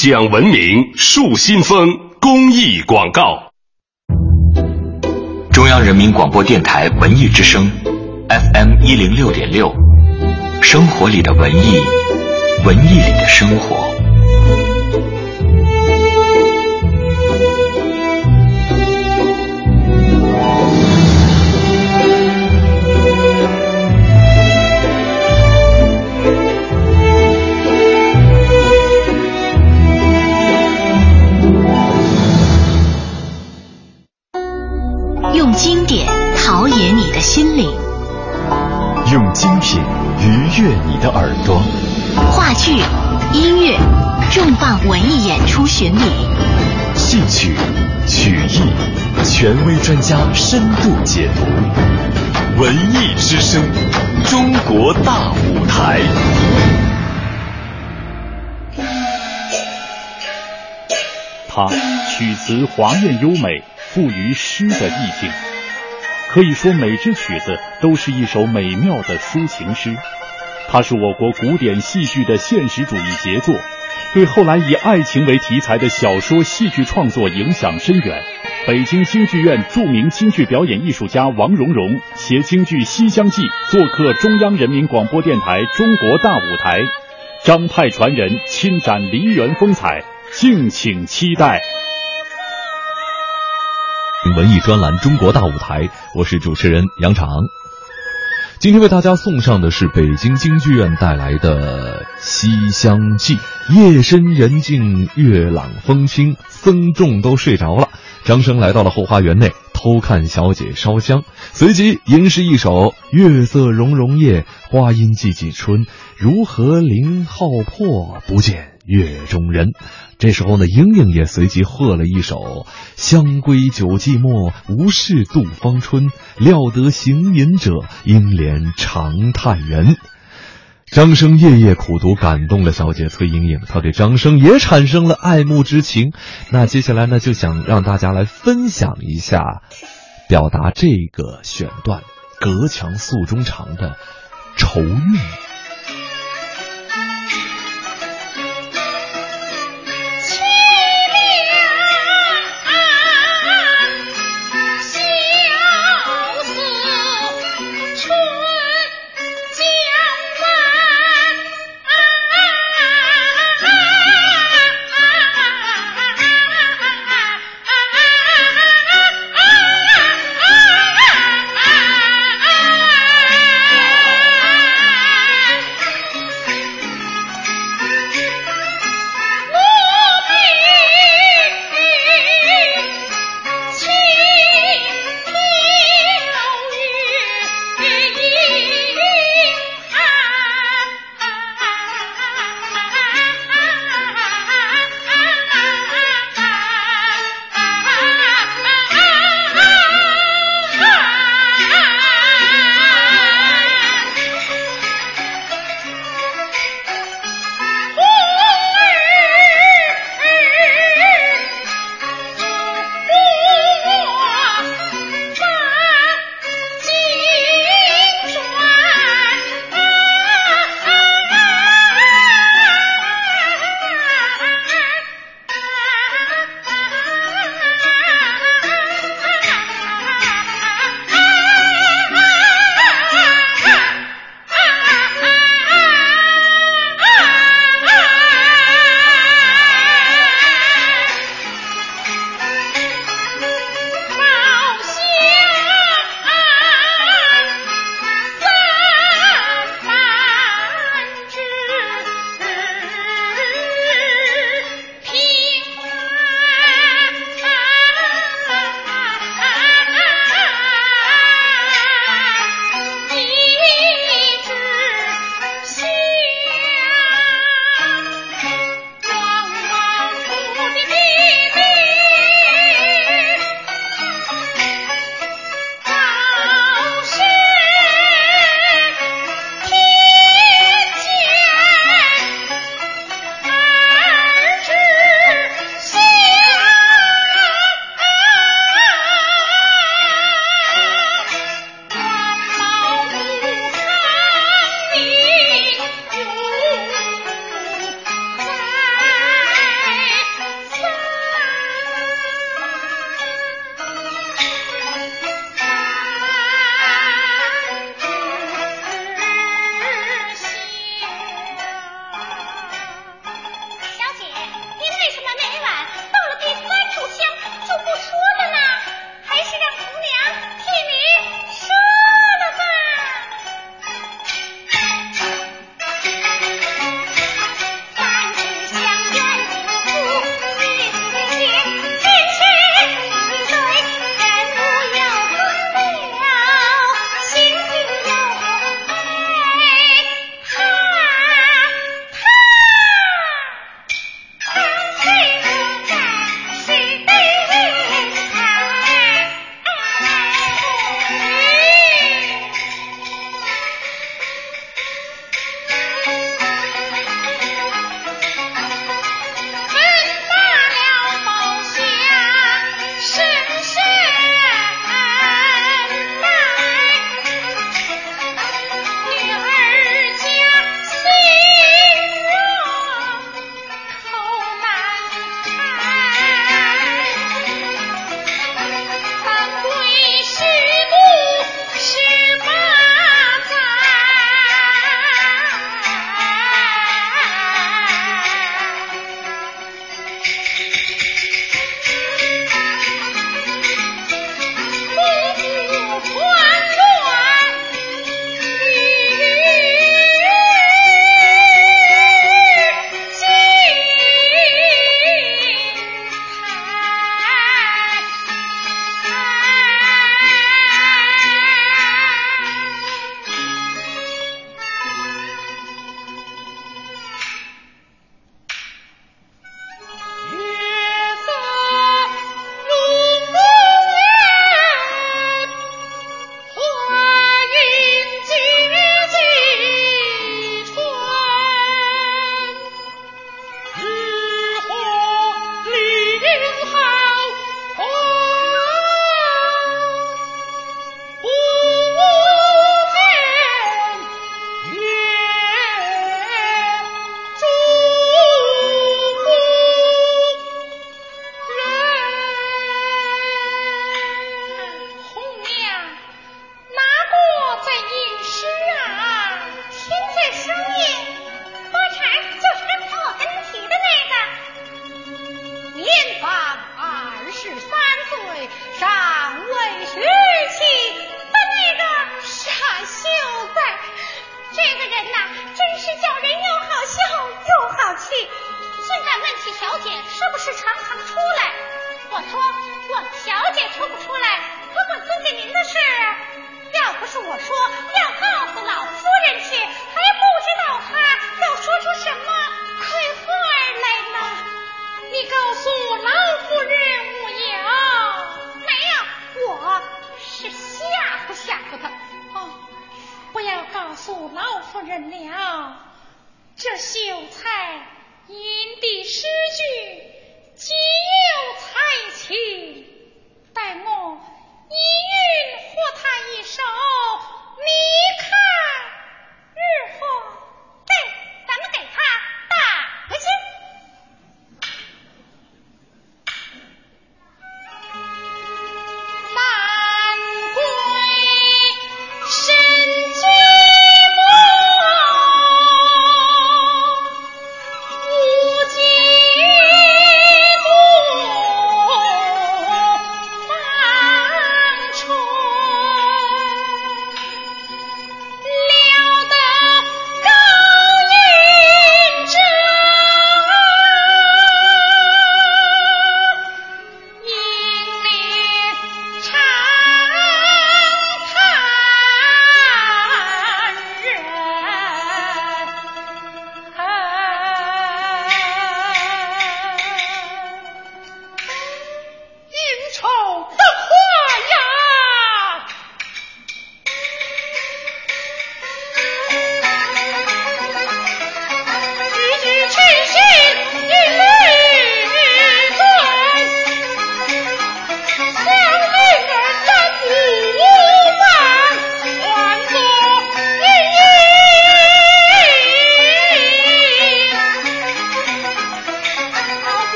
讲文明树新风公益广告。中央人民广播电台文艺之声，FM 一零六点六，生活里的文艺，文艺里的生活。演出巡礼，戏曲、曲艺，权威专家深度解读。文艺之声，中国大舞台。它曲词华艳优美，富于诗的意境。可以说，每支曲子都是一首美妙的抒情诗。它是我国古典戏剧的现实主义杰作，对后来以爱情为题材的小说、戏剧创作影响深远。北京京剧院著名京剧表演艺术家王蓉蓉携京剧《西厢记》做客中央人民广播电台《中国大舞台》，张派传人亲展梨园风采，敬请期待。文艺专栏《中国大舞台》，我是主持人杨常。今天为大家送上的是北京京剧院带来的《西厢记》。夜深人静，月朗风清，僧众都睡着了。张生来到了后花园内，偷看小姐烧香，随即吟诗一首：“月色融融夜，花阴寂寂春。如何凌浩破，不见月中人。”这时候呢，莺莺也随即和了一首：“香归酒寂寞，无事度芳春。料得行吟者，应怜长叹人。”张生夜夜苦读，感动了小姐崔莺莺，他对张生也产生了爱慕之情。那接下来呢，就想让大家来分享一下，表达这个选段“隔墙诉衷肠”的愁韵。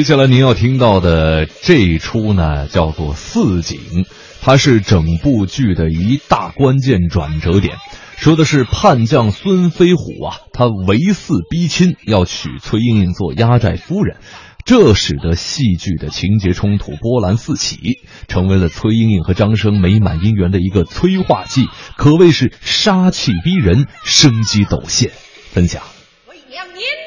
接下来您要听到的这一出呢，叫做《四景》，它是整部剧的一大关键转折点。说的是叛将孙飞虎啊，他为四逼亲，要娶崔莺莺做压寨夫人，这使得戏剧的情节冲突波澜四起，成为了崔莺莺和张生美满姻缘的一个催化剂，可谓是杀气逼人，生机抖现。分享。喂，娘，您。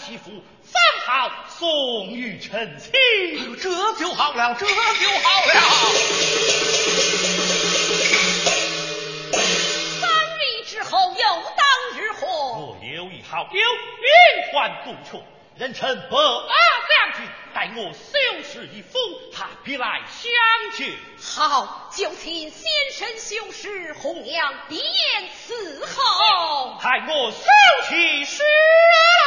该换吉服，方好送与臣亲。这就好了，这就好了。三日之后又当日何？我有一好友，云环杜鹃，人称白阿将军，待我修饰一副，他必来相见。好，就请先生修饰，红娘便伺候。待我收起诗来。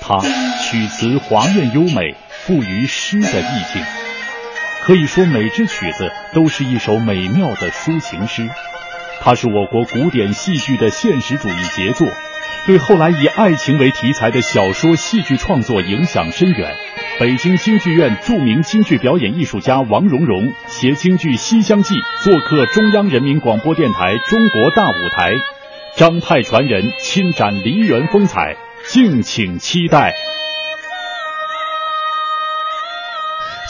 他曲词华艳优美，富于诗的意境。可以说，每支曲子都是一首美妙的抒情诗。它是我国古典戏剧的现实主义杰作，对后来以爱情为题材的小说、戏剧创作影响深远。北京京剧院著名京剧表演艺术家王蓉蓉携京剧《西厢记》做客中央人民广播电台《中国大舞台》，张派传人亲展梨园风采。敬请期待。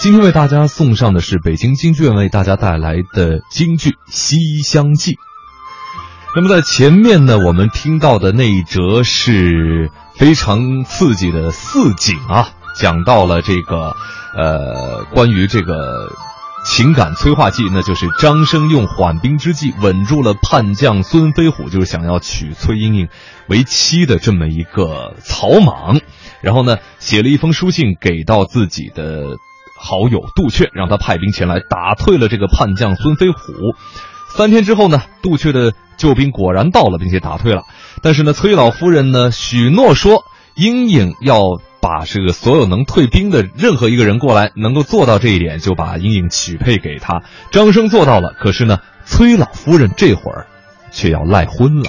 今天为大家送上的是北京京剧院为大家带来的京剧《西厢记》。那么在前面呢，我们听到的那一折是非常刺激的四景啊，讲到了这个呃关于这个。情感催化剂，那就是张生用缓兵之计稳住了叛将孙飞虎，就是想要娶崔莺莺为妻的这么一个草莽。然后呢，写了一封书信给到自己的好友杜阙，让他派兵前来打退了这个叛将孙飞虎。三天之后呢，杜阙的救兵果然到了，并且打退了。但是呢，崔老夫人呢许诺说，莺莺要。把这个所有能退兵的任何一个人过来，能够做到这一点，就把莺莺许配给他。张生做到了，可是呢，崔老夫人这会儿却要赖婚了。